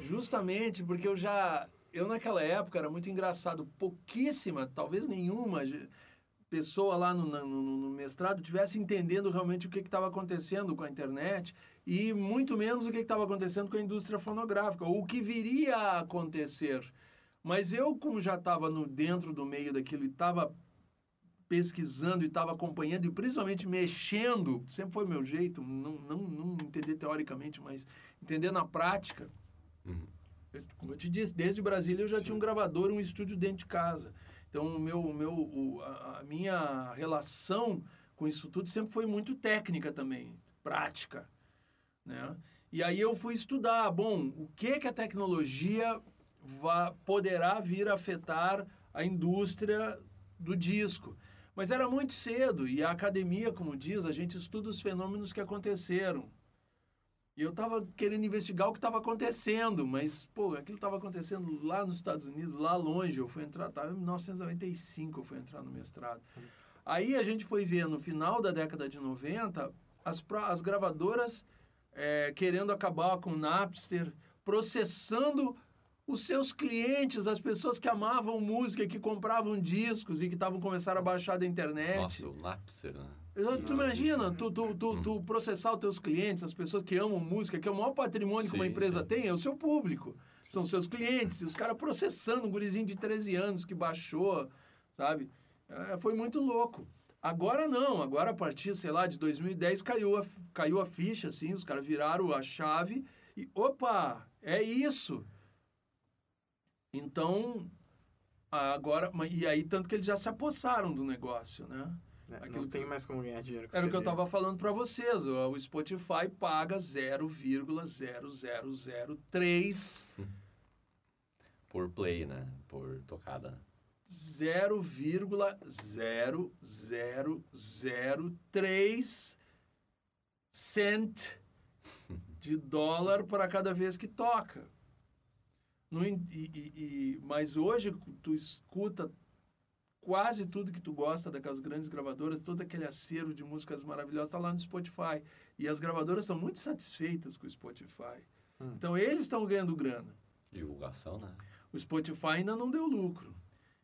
Justamente porque eu já. Eu, naquela época, era muito engraçado. Pouquíssima, talvez nenhuma pessoa lá no, no, no mestrado tivesse entendendo realmente o que estava acontecendo com a internet e muito menos o que estava acontecendo com a indústria fonográfica, ou o que viria a acontecer. Mas eu, como já estava dentro do meio daquilo e estava pesquisando e estava acompanhando e principalmente mexendo, sempre foi meu jeito, não, não, não entender teoricamente, mas entender na prática. Uhum. Eu- como eu te disse, desde Brasília eu já tinha um gravador, um estúdio dentro de casa. Então, o meu, o meu, o- a, a minha relação com isso tudo sempre foi muito técnica também, prática, né? E aí eu fui estudar, bom, o que que a tecnologia va, poderá vir a afetar a indústria do disco. Mas era muito cedo e a academia, como diz, a gente estuda os fenômenos que aconteceram. E eu estava querendo investigar o que estava acontecendo, mas, pô, aquilo estava acontecendo lá nos Estados Unidos, lá longe. Eu fui entrar, estava em 1995, eu fui entrar no mestrado. Aí a gente foi ver, no final da década de 90, as, as gravadoras eh, querendo acabar com o Napster, processando os seus clientes, as pessoas que amavam música, que compravam discos e que estavam começando a baixar da internet. Nossa, o Napster, né? Tu imagina, tu, tu, tu, tu processar os teus clientes, as pessoas que amam música, que é o maior patrimônio que uma Sim, empresa sim. tem, é o seu público. São seus clientes, os caras processando um gurizinho de 13 anos que baixou, sabe? É, foi muito louco. Agora não, agora a partir, sei lá, de 2010 caiu a, caiu a ficha, assim, os caras viraram a chave e, opa, é isso. Então, agora, e aí tanto que eles já se apossaram do negócio, né? Né, Aquilo não que- tem mais como ganhar dinheiro com Era o que eu estava falando para vocês. O Spotify paga 0,0003 Por play, né? Por tocada. 0,0003 cent de dólar para cada vez que toca. No e, e- e- mas hoje tu escuta quase tudo que tu gosta daquelas grandes gravadoras, todo aquele acervo de músicas maravilhosas está lá no Spotify. E as gravadoras estão muito satisfeitas com o Spotify. Hum. Então eles estão ganhando grana. Divulgação, né? O Spotify ainda não deu lucro.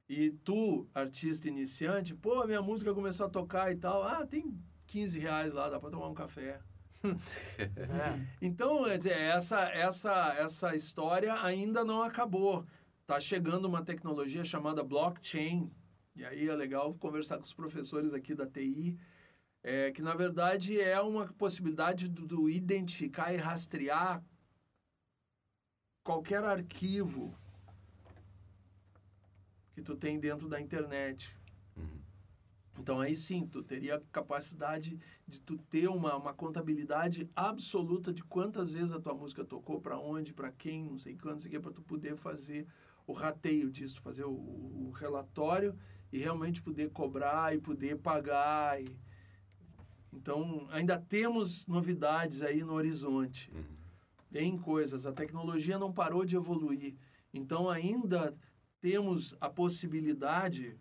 E tu, artista iniciante, pô, minha música começou a tocar e tal. Ah, tem 15 reais lá, dá para tomar um café. (laughs) É, Então, quer dizer, essa, essa, essa história ainda não acabou. Tá chegando uma tecnologia chamada blockchain. E aí é legal conversar com os professores aqui da TI, é, que na verdade é uma possibilidade do, do identificar e rastrear qualquer arquivo que tu tem dentro da internet. Uhum. Então aí sim, tu teria capacidade de tu ter uma, uma contabilidade absoluta de quantas vezes a tua música tocou, para onde, para quem, não sei quando, não sei o que, para tu poder fazer o rateio disso, fazer o, o relatório e realmente poder cobrar e poder pagar. E... Então, ainda temos novidades aí no horizonte. Uhum. Tem coisas, a tecnologia não parou de evoluir. Então, ainda temos a possibilidade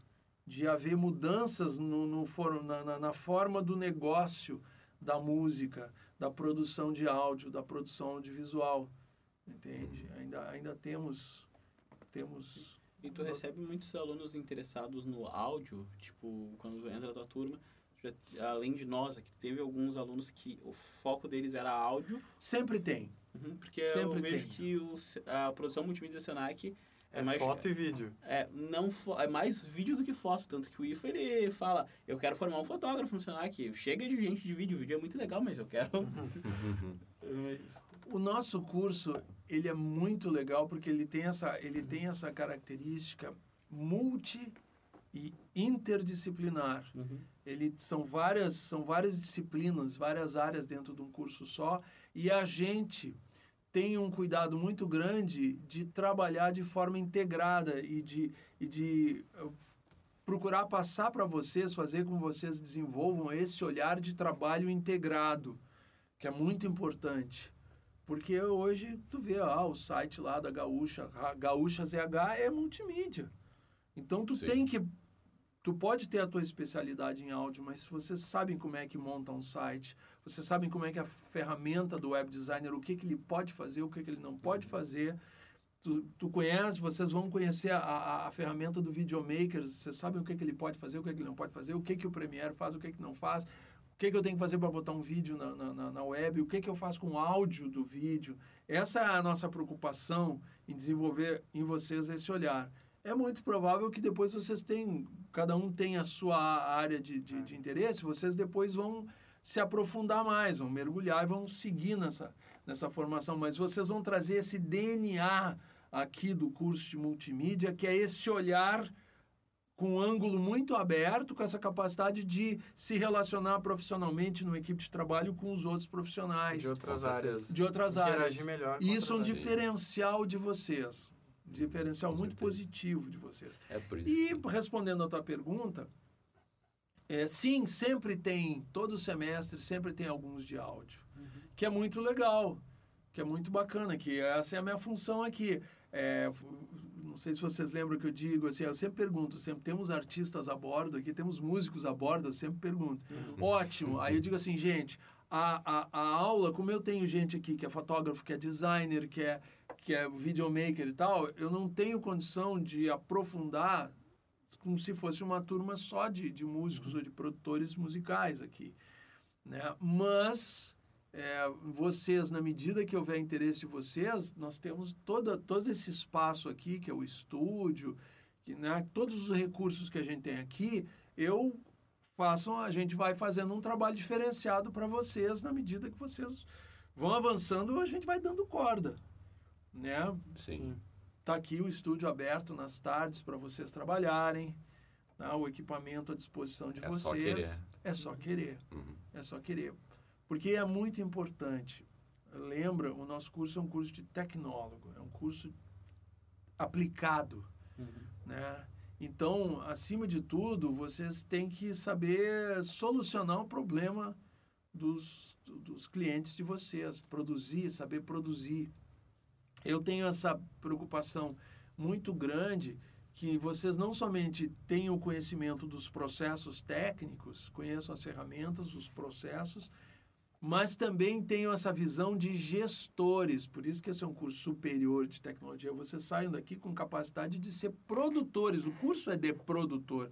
de haver mudanças no, no for, na, na, na forma do negócio da música, da produção de áudio, da produção audiovisual. Entende? Ainda, ainda temos. temos E tu recebe muitos alunos interessados no áudio, tipo, quando entra a tua turma, já- além de nós, aqui teve alguns alunos que o foco deles era áudio, Sempre tem. uhum, porque Sempre eu vejo tem. que o, a produção multimídia do Senac é, É mais foto e vídeo. é, não é mais vídeo do que foto, tanto que o IFA ele fala, eu quero formar um fotógrafo no Senac, chega de gente de vídeo, o vídeo é muito legal, mas eu quero... Uhum. (laughs) Mas- O nosso curso, ele é muito legal porque ele tem essa, ele tem essa característica multi e interdisciplinar. Uhum. Ele são várias, são várias disciplinas, várias áreas dentro de um curso só, e a gente tem um cuidado muito grande de trabalhar de forma integrada e de, e de procurar passar para vocês, fazer com que vocês desenvolvam esse olhar de trabalho integrado, que é muito importante. Porque hoje tu vê, ah, o site lá da Gaúcha, Gaúcha ZH é multimídia. Então tu Sim. tem que tu pode ter a tua especialidade em áudio, mas se vocês sabem como é que monta um site, vocês sabem como é que a ferramenta do web designer, o que que ele pode fazer, o que que ele não pode fazer, tu, tu conhece, vocês vão conhecer a, a, a ferramenta do videomaker, vocês sabem o que que ele pode fazer, o que que ele não pode fazer, o que que o Premiere faz, o que que não faz, o que que eu tenho que fazer para botar um vídeo na, na, na- web, o que que eu faço com o áudio do vídeo. Essa é a nossa preocupação em desenvolver em vocês esse olhar. É muito provável que depois vocês tenham, cada um tem a sua área de, de, de interesse, vocês depois vão se aprofundar mais, vão mergulhar e vão seguir nessa, nessa formação. Mas vocês vão trazer esse DNA aqui do curso de multimídia, que é esse olhar com um ângulo muito aberto, com essa capacidade de se relacionar profissionalmente numa equipe de trabalho com os outros profissionais De outras áreas. de outras áreas. Interagir melhor. com E isso é um áreas. diferencial de vocês. Diferencial Com muito certeza. positivo de vocês. É por isso. E respondendo a tua pergunta, é, sim, sempre tem, todo semestre, sempre tem alguns de áudio, que é muito legal, que é muito bacana, que essa é a minha função aqui. É, não sei se vocês lembram que eu digo, assim, eu sempre pergunto, sempre temos artistas a bordo aqui, temos músicos a bordo, eu sempre pergunto. Ótimo. Aí eu digo assim, gente, a, a, a aula, como eu tenho gente aqui que é fotógrafo, que é designer, que é, que é videomaker e tal, eu não tenho condição de aprofundar como se fosse uma turma só de, de músicos ou de produtores musicais aqui. Né? Mas é, vocês, na medida que houver interesse de vocês, nós temos toda, todo esse espaço aqui, que é o estúdio, que, né, todos os recursos que a gente tem aqui, eu façam, a gente vai fazendo um trabalho diferenciado para vocês, na medida que vocês vão avançando, a gente vai dando corda. Né? Sim. Tá aqui o estúdio aberto nas tardes para vocês trabalharem. né? O equipamento à disposição de É vocês. só querer. É só querer. Uhum. É só querer. Porque é muito importante. Lembra, o nosso curso é um curso de tecnólogo, é um curso aplicado, Uhum. né? Então, acima de tudo, vocês têm que saber solucionar o problema dos, dos clientes de vocês, produzir, saber produzir. Eu tenho essa preocupação muito grande que vocês não somente tenham conhecimento dos processos técnicos, conheçam as ferramentas, os processos, mas também tenham essa visão de gestores. Por isso que esse é um curso superior de tecnologia. Vocês saiam daqui com capacidade de ser produtores. O curso é de produtor,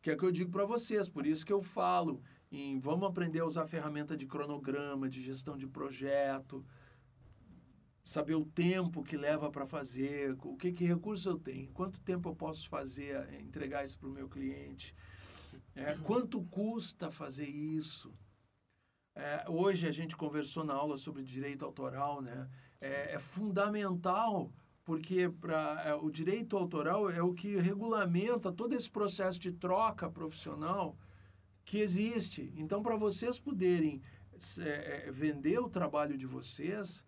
que é o que eu digo para vocês. Por isso que eu falo em vamos aprender a usar ferramenta de cronograma, de gestão de projeto, saber o tempo que leva para fazer, o que, que recurso eu tenho, quanto tempo eu posso fazer, eh, entregar isso para o meu cliente, é, quanto custa fazer isso. É, hoje a gente conversou na aula sobre direito autoral, né? É, é fundamental porque pra, é, o direito autoral é o que regulamenta todo esse processo de troca profissional que existe. Então, para vocês poderem é, é, vender o trabalho de vocês,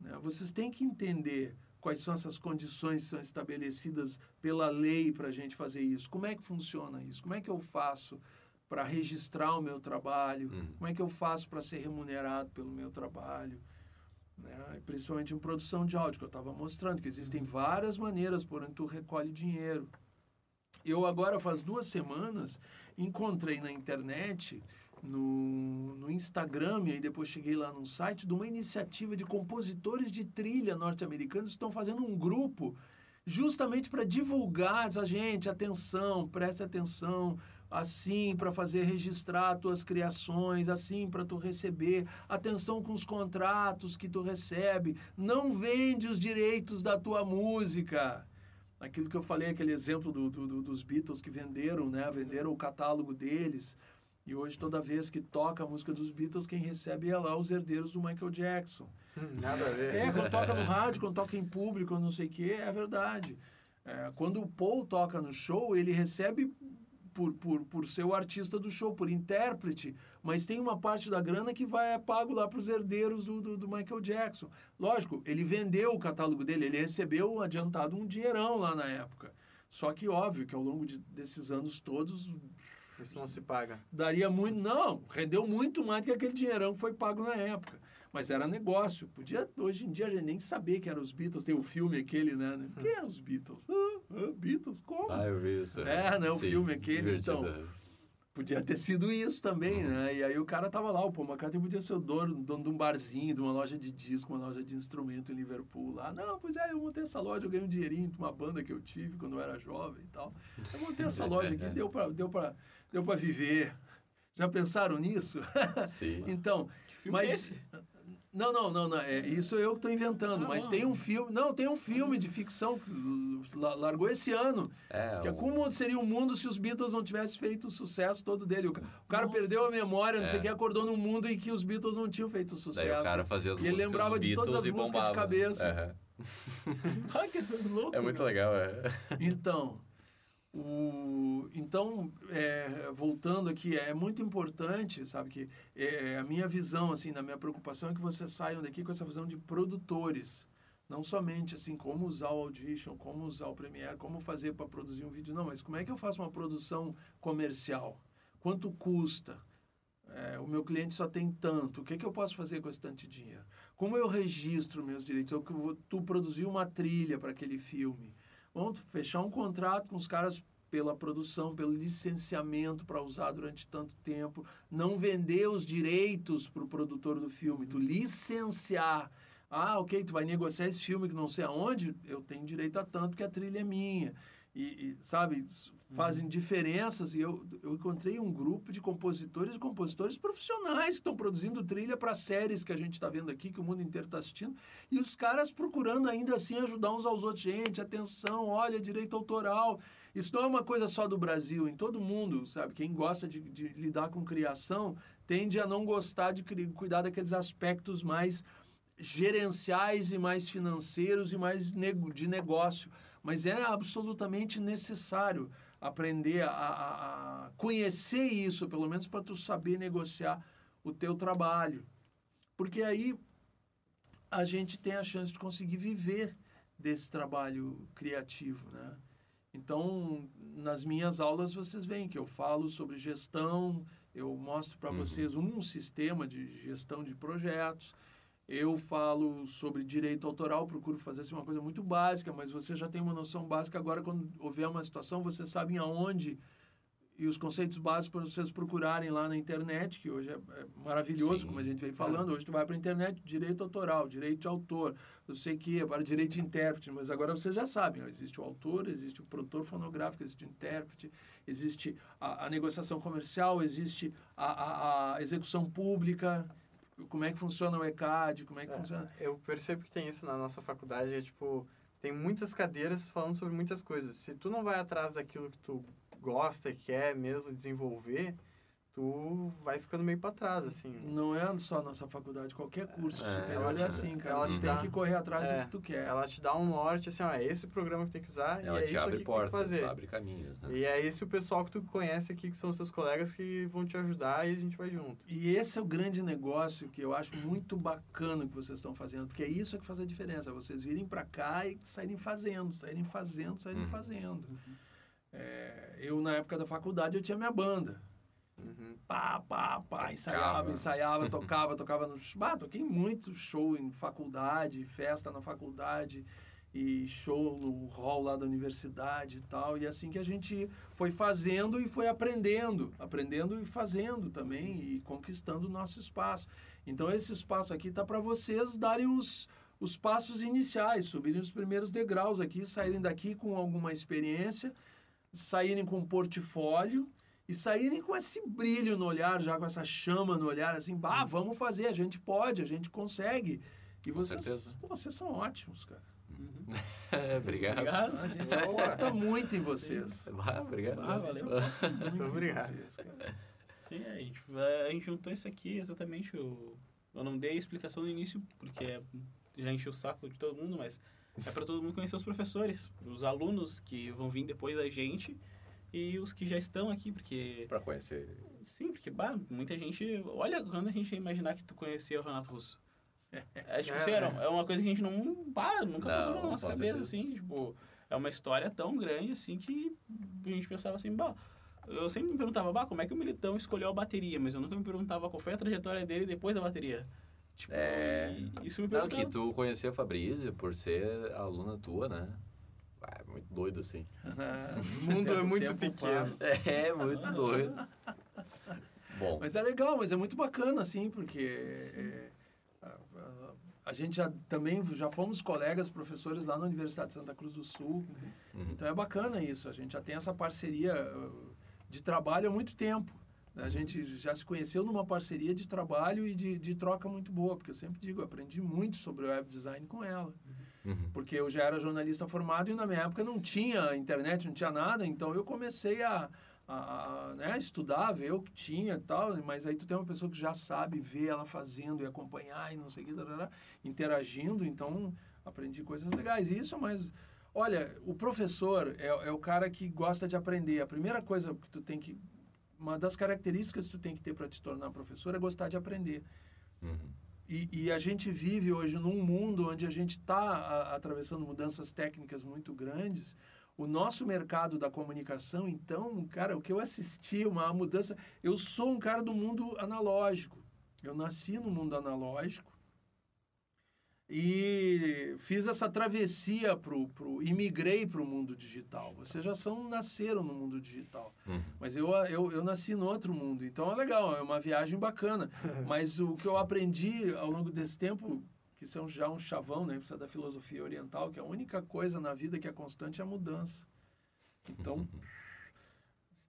né, vocês têm que entender quais são essas condições que são estabelecidas pela lei para a gente fazer isso. Como é que funciona isso? Como é que eu faço para registrar o meu trabalho? Uhum. Como é que eu faço para ser remunerado pelo meu trabalho? Né? E Principalmente em produção de áudio, que eu estava mostrando, que existem várias maneiras por onde tu recolhe dinheiro. Eu agora, faz duas semanas, encontrei na internet, no, no Instagram, e aí depois cheguei lá no site, de uma iniciativa de compositores de trilha norte-americanos que estão fazendo um grupo justamente para divulgar essa gente, atenção, preste atenção, assim para fazer registrar tuas criações, assim para tu receber, atenção com os contratos que tu recebe, não vende os direitos da tua música. Aquilo que eu falei, aquele exemplo do, do, do- dos Beatles que venderam, né? Venderam o catálogo deles. E hoje, toda vez que toca a música dos Beatles, quem recebe é lá os herdeiros do Michael Jackson. Hum, Nada a ver. É, quando toca no rádio, quando toca em público, não sei o quê, é verdade. É, quando o Paul toca no show, ele recebe por, por, por ser o artista do show, por intérprete, mas tem uma parte da grana que vai é pago lá para os herdeiros do, do, do Michael Jackson. Lógico, ele vendeu o catálogo dele, ele recebeu adiantado um dinheirão lá na época. Só que, óbvio, que ao longo de, desses anos todos, Isso não se paga. daria muito. Não, rendeu muito mais do que aquele dinheirão que foi pago na época. Mas era negócio. Podia, hoje em dia, a gente nem saber que eram os Beatles. Tem o filme aquele, né? Quem eram os Beatles? Ah, ah, Beatles, como? Ah, eu vi isso. É, né, o Sim, filme aquele, divertido, então. é. Podia ter sido isso também, né? E aí o cara tava lá, o Paul McCartney podia ser o dono, dono de um barzinho, de uma loja de disco, uma loja de instrumento em Liverpool lá. Não, pois é, eu montei essa loja, eu ganhei um dinheirinho de uma banda que eu tive quando eu era jovem e tal. Eu montei essa (laughs) loja aqui, deu pra, deu pra, deu pra viver. Já pensaram nisso? Sim. (laughs) então, Que filme é mas... esse? Não, não, não, não. É, isso eu que tô inventando. Ah, mas bom. tem um filme. Não, tem um filme de ficção que la- largou esse ano. É, Que é o- como seria o mundo se os Beatles não tivessem feito o sucesso todo dele. O ca- o cara Nossa. perdeu a memória, não sei É. o que, acordou num mundo em que os Beatles não tinham feito sucesso. Daí o cara fazia as E ele lembrava de todas Beatles as e músicas de bombava. cabeça. Ah, (laughs) que louco. É muito legal, é. Então, o, então é, voltando aqui, é muito importante, sabe, que é, a minha visão, assim, na minha preocupação é que vocês saiam daqui com essa visão de produtores. Não somente, assim, como usar o Audition, como usar o Premiere, como fazer para produzir um vídeo. Não, mas como é que eu faço uma produção comercial? Quanto custa? É, o meu cliente só tem tanto. O que, que eu posso fazer com esse tanto de dinheiro? Como eu registro meus direitos? Eu, tu produziu uma trilha para aquele filme. Vamos fechar um contrato com os caras pela produção, pelo licenciamento para usar durante tanto tempo, não vender os direitos para o produtor do filme, tu licenciar. Ah, ok, tu vai negociar esse filme que não sei aonde, eu tenho direito a tanto que a trilha é minha. E, e, sabe, fazem diferenças. E eu, eu encontrei um grupo de compositores e compositores profissionais que estão produzindo trilha para séries que a gente está vendo aqui, que o mundo inteiro está assistindo. E os caras procurando ainda assim ajudar uns aos outros. Gente, atenção, olha, direito autoral. Isso não é uma coisa só do Brasil, em todo mundo, sabe? Quem gosta de, de lidar com criação tende a não gostar de cuidar daqueles aspectos mais gerenciais e mais financeiros e mais de negócio. Mas é absolutamente necessário aprender a, a- a conhecer isso, pelo menos para tu saber negociar o teu trabalho. Porque aí a gente tem a chance de conseguir viver desse trabalho criativo, né? Então, nas minhas aulas vocês veem que eu falo sobre gestão, eu mostro para Uhum. vocês um sistema de gestão de projetos. Eu falo sobre direito autoral, procuro fazer assim, uma coisa muito básica, mas você já tem uma noção básica agora quando houver uma situação, vocês sabem aonde e os conceitos básicos para vocês procurarem lá na internet, que hoje é, é maravilhoso, Sim. como a gente vem falando. Hoje tu vai para a internet, direito autoral, direito de autor, não sei o que, para direito de intérprete, mas agora vocês já sabem, ó, existe o autor, existe o produtor fonográfico, existe o intérprete, existe a, a negociação comercial, existe a, a, a execução pública, como é que funciona o ECAD, como é que É, funciona... Eu percebo que tem isso na nossa faculdade, é tipo, tem muitas cadeiras falando sobre muitas coisas. Se tu não vai atrás daquilo que tu gosta e quer mesmo desenvolver, tu vai ficando meio pra trás, assim. Não é só a nossa faculdade, qualquer curso É, superior ela é assim, cara. ela te tem dá- que correr atrás é, do que tu quer. Ela te dá um norte, assim, ó, é esse programa que tem que usar Ela e é te isso abre aqui que tem que portas, fazer. abre caminhos, né? E é esse o pessoal que tu conhece aqui, que são os seus colegas que vão te ajudar e a gente vai junto. E esse é o grande negócio que eu acho muito bacana que vocês estão fazendo, porque é isso que faz a diferença. Vocês virem para cá e saírem fazendo, saírem fazendo, saírem Uhum. fazendo. É, eu, na época da faculdade, eu tinha minha banda. Uhum. Pá, pá, pá, ensaiava, ensaiava, tocava, tocava no... Ah, toquei muito show em faculdade, festa na faculdade e show no hall lá da universidade e tal. E assim que a gente foi fazendo e foi aprendendo, aprendendo e fazendo também e conquistando o nosso espaço. Então esse espaço aqui tá para vocês darem os, os passos iniciais, subirem os primeiros degraus aqui, saírem daqui com alguma experiência, saírem com um portfólio e saírem com esse brilho no olhar, já com essa chama no olhar, assim, bah, vamos fazer, a gente pode, a gente consegue. E Com vocês, certeza. vocês são ótimos, cara. (laughs) obrigado. Obrigado. A gente aposta muito em vocês. (laughs) Ah, obrigado. Ah, valeu. muito Muito obrigado. vocês, cara. Sim, a gente, a gente juntou isso aqui exatamente. Eu, eu não dei a explicação no início, porque é- já enchi o saco de todo mundo, mas é para todo mundo conhecer os professores, os alunos que vão vir depois da gente e os que já estão aqui, porque. Pra conhecer. Sim, porque bah, muita gente. Olha quando a gente ia imaginar que tu conhecia o Renato Russo. É tipo É, assim, né? era- é uma coisa que a gente não. Bah, nunca Não, passou pela nossa cabeça, certeza. assim, tipo. É uma história tão grande assim que a gente pensava assim, bah. Eu sempre me perguntava, bah, como é que o Militão escolheu a bateria, mas eu nunca me perguntava qual foi a trajetória dele depois da bateria. Tipo, É. isso me Não, perguntava. que tu conhecia a Fabrícia por ser aluna tua, né? Ah, é muito doido, assim. (laughs) O mundo é muito pequeno. passa. É, muito doido. Bom, Mas é legal, mas é muito bacana, assim, porque é, a, a- a gente já também já fomos colegas professores lá na Universidade de Santa Cruz do Sul. Uhum. Então é bacana isso. A gente já tem essa parceria uh, de trabalho há muito tempo. A gente já se conheceu numa parceria de trabalho e de, de troca muito boa, porque eu sempre digo, eu aprendi muito sobre o web design com ela. Uhum. Porque eu já era jornalista formado e na minha época não tinha internet, não tinha nada, então eu comecei a, a, a, né, estudar, ver o que tinha e tal, mas aí tu tem uma pessoa que já sabe ver ela fazendo e acompanhar e não sei o que, tarará, interagindo, então aprendi coisas legais. E isso é mais... Olha, o professor é, é o cara que gosta de aprender. A primeira coisa que tu tem que... Uma das características que tu tem que ter para te tornar professor é gostar de aprender. Uhum. E, e a gente vive hoje num mundo onde a gente está atravessando mudanças técnicas muito grandes. O nosso mercado da comunicação, então, cara, o que eu assisti, uma mudança. Eu sou um cara do mundo analógico. Eu nasci no mundo analógico e fiz essa travessia pro, pro e migrei para o mundo digital. Vocês já são nasceram no mundo digital. Uhum. Mas eu, eu, eu nasci no outro mundo, então é legal, é uma viagem bacana. (laughs) Mas o que eu aprendi ao longo desse tempo, que isso é um- já um chavão, né? Precisa da filosofia oriental, que a única coisa na vida que é constante é a mudança. Então,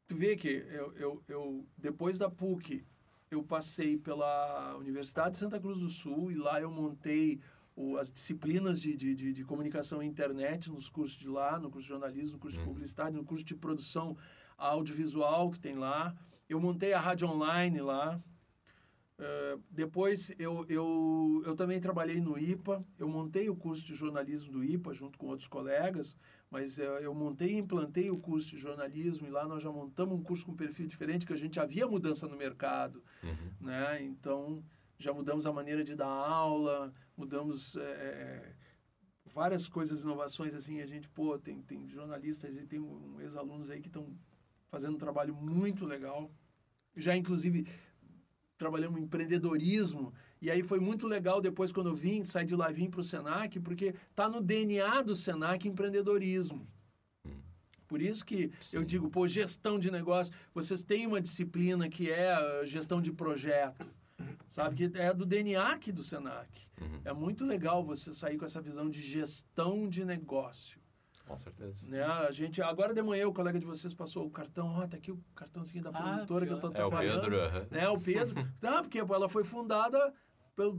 tu vê que eu, eu, eu depois da PUC, eu passei pela Universidade de Santa Cruz do Sul e lá eu montei o, as disciplinas de, de, de, de comunicação e internet nos cursos de lá, no curso de jornalismo, no curso de Uhum. publicidade, no curso de produção audiovisual que tem lá. Eu montei a rádio online lá. Eh, depois eu, eu, eu também trabalhei no IPA. Eu montei o curso de jornalismo do IPA junto com outros colegas, mas eh, eu montei e implantei o curso de jornalismo e lá nós já montamos um curso com perfil diferente, que a gente havia mudança no mercado Uhum. né? Então já mudamos a maneira de dar aula, mudamos é, várias coisas, inovações assim. A gente pô tem tem jornalistas e tem um, ex-alunos aí que estão fazendo um trabalho muito legal. Já inclusive trabalhamos em empreendedorismo e aí foi muito legal depois quando eu vim sair de lá e vim para o Senac porque tá no DNA do Senac empreendedorismo. Por isso que eu Sim. digo, pô, gestão de negócio, vocês têm uma disciplina que é a gestão de projeto, sabe? Que é do DNA aqui do Senac. Uhum. É muito legal você sair com essa visão de gestão de negócio. Com certeza. Né? A gente, agora de manhã, o colega de vocês passou o cartão, ó, tá aqui o cartãozinho da Ah, produtora que eu tô que É o trabalhando. Pedro. aham. Né? O Pedro. (laughs) tá, porque ela foi fundada pelo,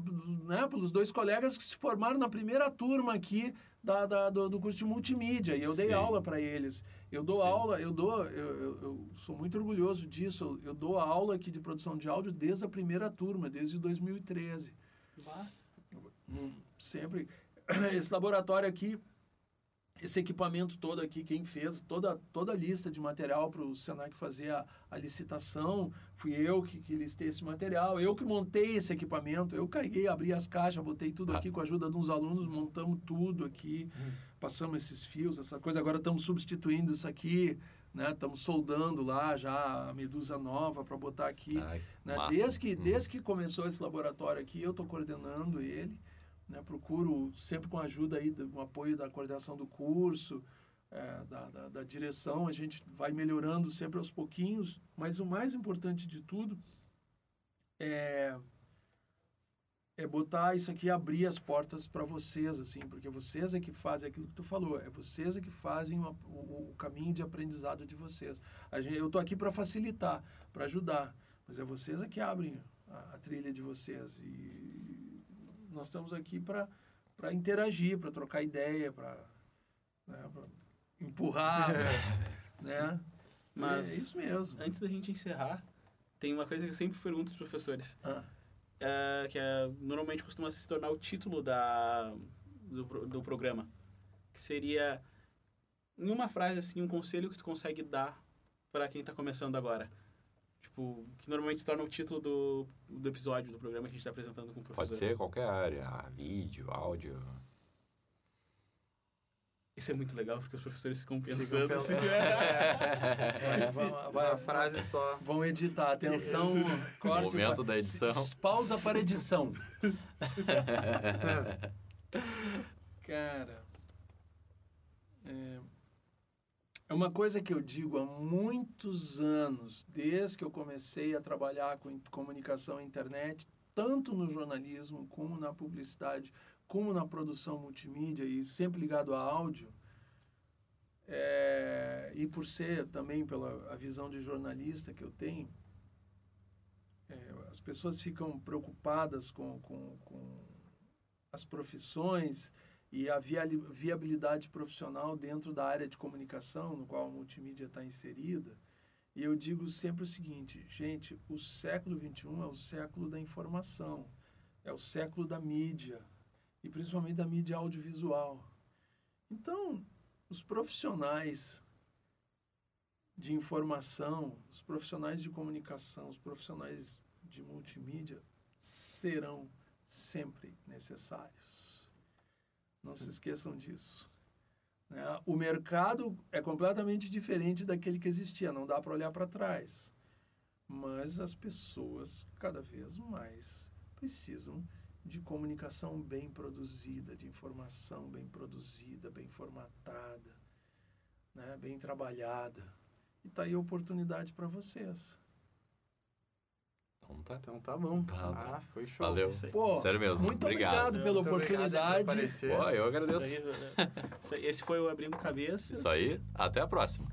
né, pelos dois colegas que se formaram na primeira turma aqui da, da- do, do curso de multimídia. E eu dei Sim. aula para eles. Eu dou Sim. aula, eu dou, eu, eu, eu sou muito orgulhoso disso. Eu, eu dou aula aqui de produção de áudio desde a primeira turma, desde 2013. Bah, Sempre. (coughs) Esse laboratório aqui, esse equipamento todo aqui, quem fez toda, toda a lista de material para o Senac fazer a, a licitação, fui eu que, que listei esse material, eu que montei esse equipamento, eu carreguei, abri as caixas, botei tudo Ah. aqui com a ajuda de uns alunos, montamos tudo aqui, passamos esses fios, essa coisa, agora estamos substituindo isso aqui, né? Estamos soldando lá já a medusa nova para botar aqui. Ai, Né? Desde, que, Uhum. desde que começou esse laboratório aqui, eu estou coordenando ele. Né? Procuro sempre com a ajuda aí, o apoio da coordenação do curso, é, da, da, da direção, a gente vai melhorando sempre aos pouquinhos. Mas o mais importante de tudo é, é botar isso aqui, abrir as portas para vocês, assim, porque vocês é que fazem aquilo que tu falou, é vocês é que fazem o, o, o caminho de aprendizado de vocês. A gente, eu estou aqui para facilitar, para ajudar, mas é vocês é que abrem a, a trilha de vocês e nós estamos aqui para interagir, para trocar ideia, para né, empurrar, (laughs) né? Mas- é isso mesmo. antes da gente encerrar, tem uma coisa que eu sempre pergunto aos professores, Ah, é, que é, normalmente costuma se tornar o título da, do, do programa, que seria, em uma frase assim, um conselho que tu consegue dar para quem está começando agora. Tipo, que normalmente se torna o título do, do episódio do programa que a gente está apresentando com o professor. Pode ser qualquer área, vídeo, áudio. Isso é muito legal, porque os professores ficam Ficam pensando. assim, pensando. (laughs) vai, vai, vai, Uma frase só. Vão editar, atenção, corte. Momento da edição. s- Pausa para edição. (laughs) Cara, é, é uma coisa que eu digo há muitos anos, desde que eu comecei a trabalhar com comunicação e internet, tanto no jornalismo, como na publicidade, como na produção multimídia e sempre ligado a áudio. É, e por ser também pela a visão de jornalista que eu tenho, é, as pessoas ficam preocupadas com, com, com as profissões e a viabilidade profissional dentro da área de comunicação, no qual a multimídia está inserida. E eu digo sempre o seguinte, gente, o século XXI é o século da informação, é o século da mídia, e principalmente da mídia audiovisual. Então, os profissionais de informação, os profissionais de comunicação, os profissionais de multimídia serão sempre necessários. Não se esqueçam disso. né? O mercado é completamente diferente daquele que existia, não dá para olhar para trás. Mas as pessoas cada vez mais precisam de comunicação bem produzida, de informação bem produzida, bem formatada, né? bem trabalhada. E tá aí a oportunidade para vocês. Então tá. Então tá bom. Tá, Ah, foi show. Valeu. Pô, Sério mesmo. muito obrigado. obrigado, pela obrigado oportunidade. aparecer. Pô, eu agradeço. aí, né? Esse foi o Abrindo Cabeças. Isso aí. Até a próxima.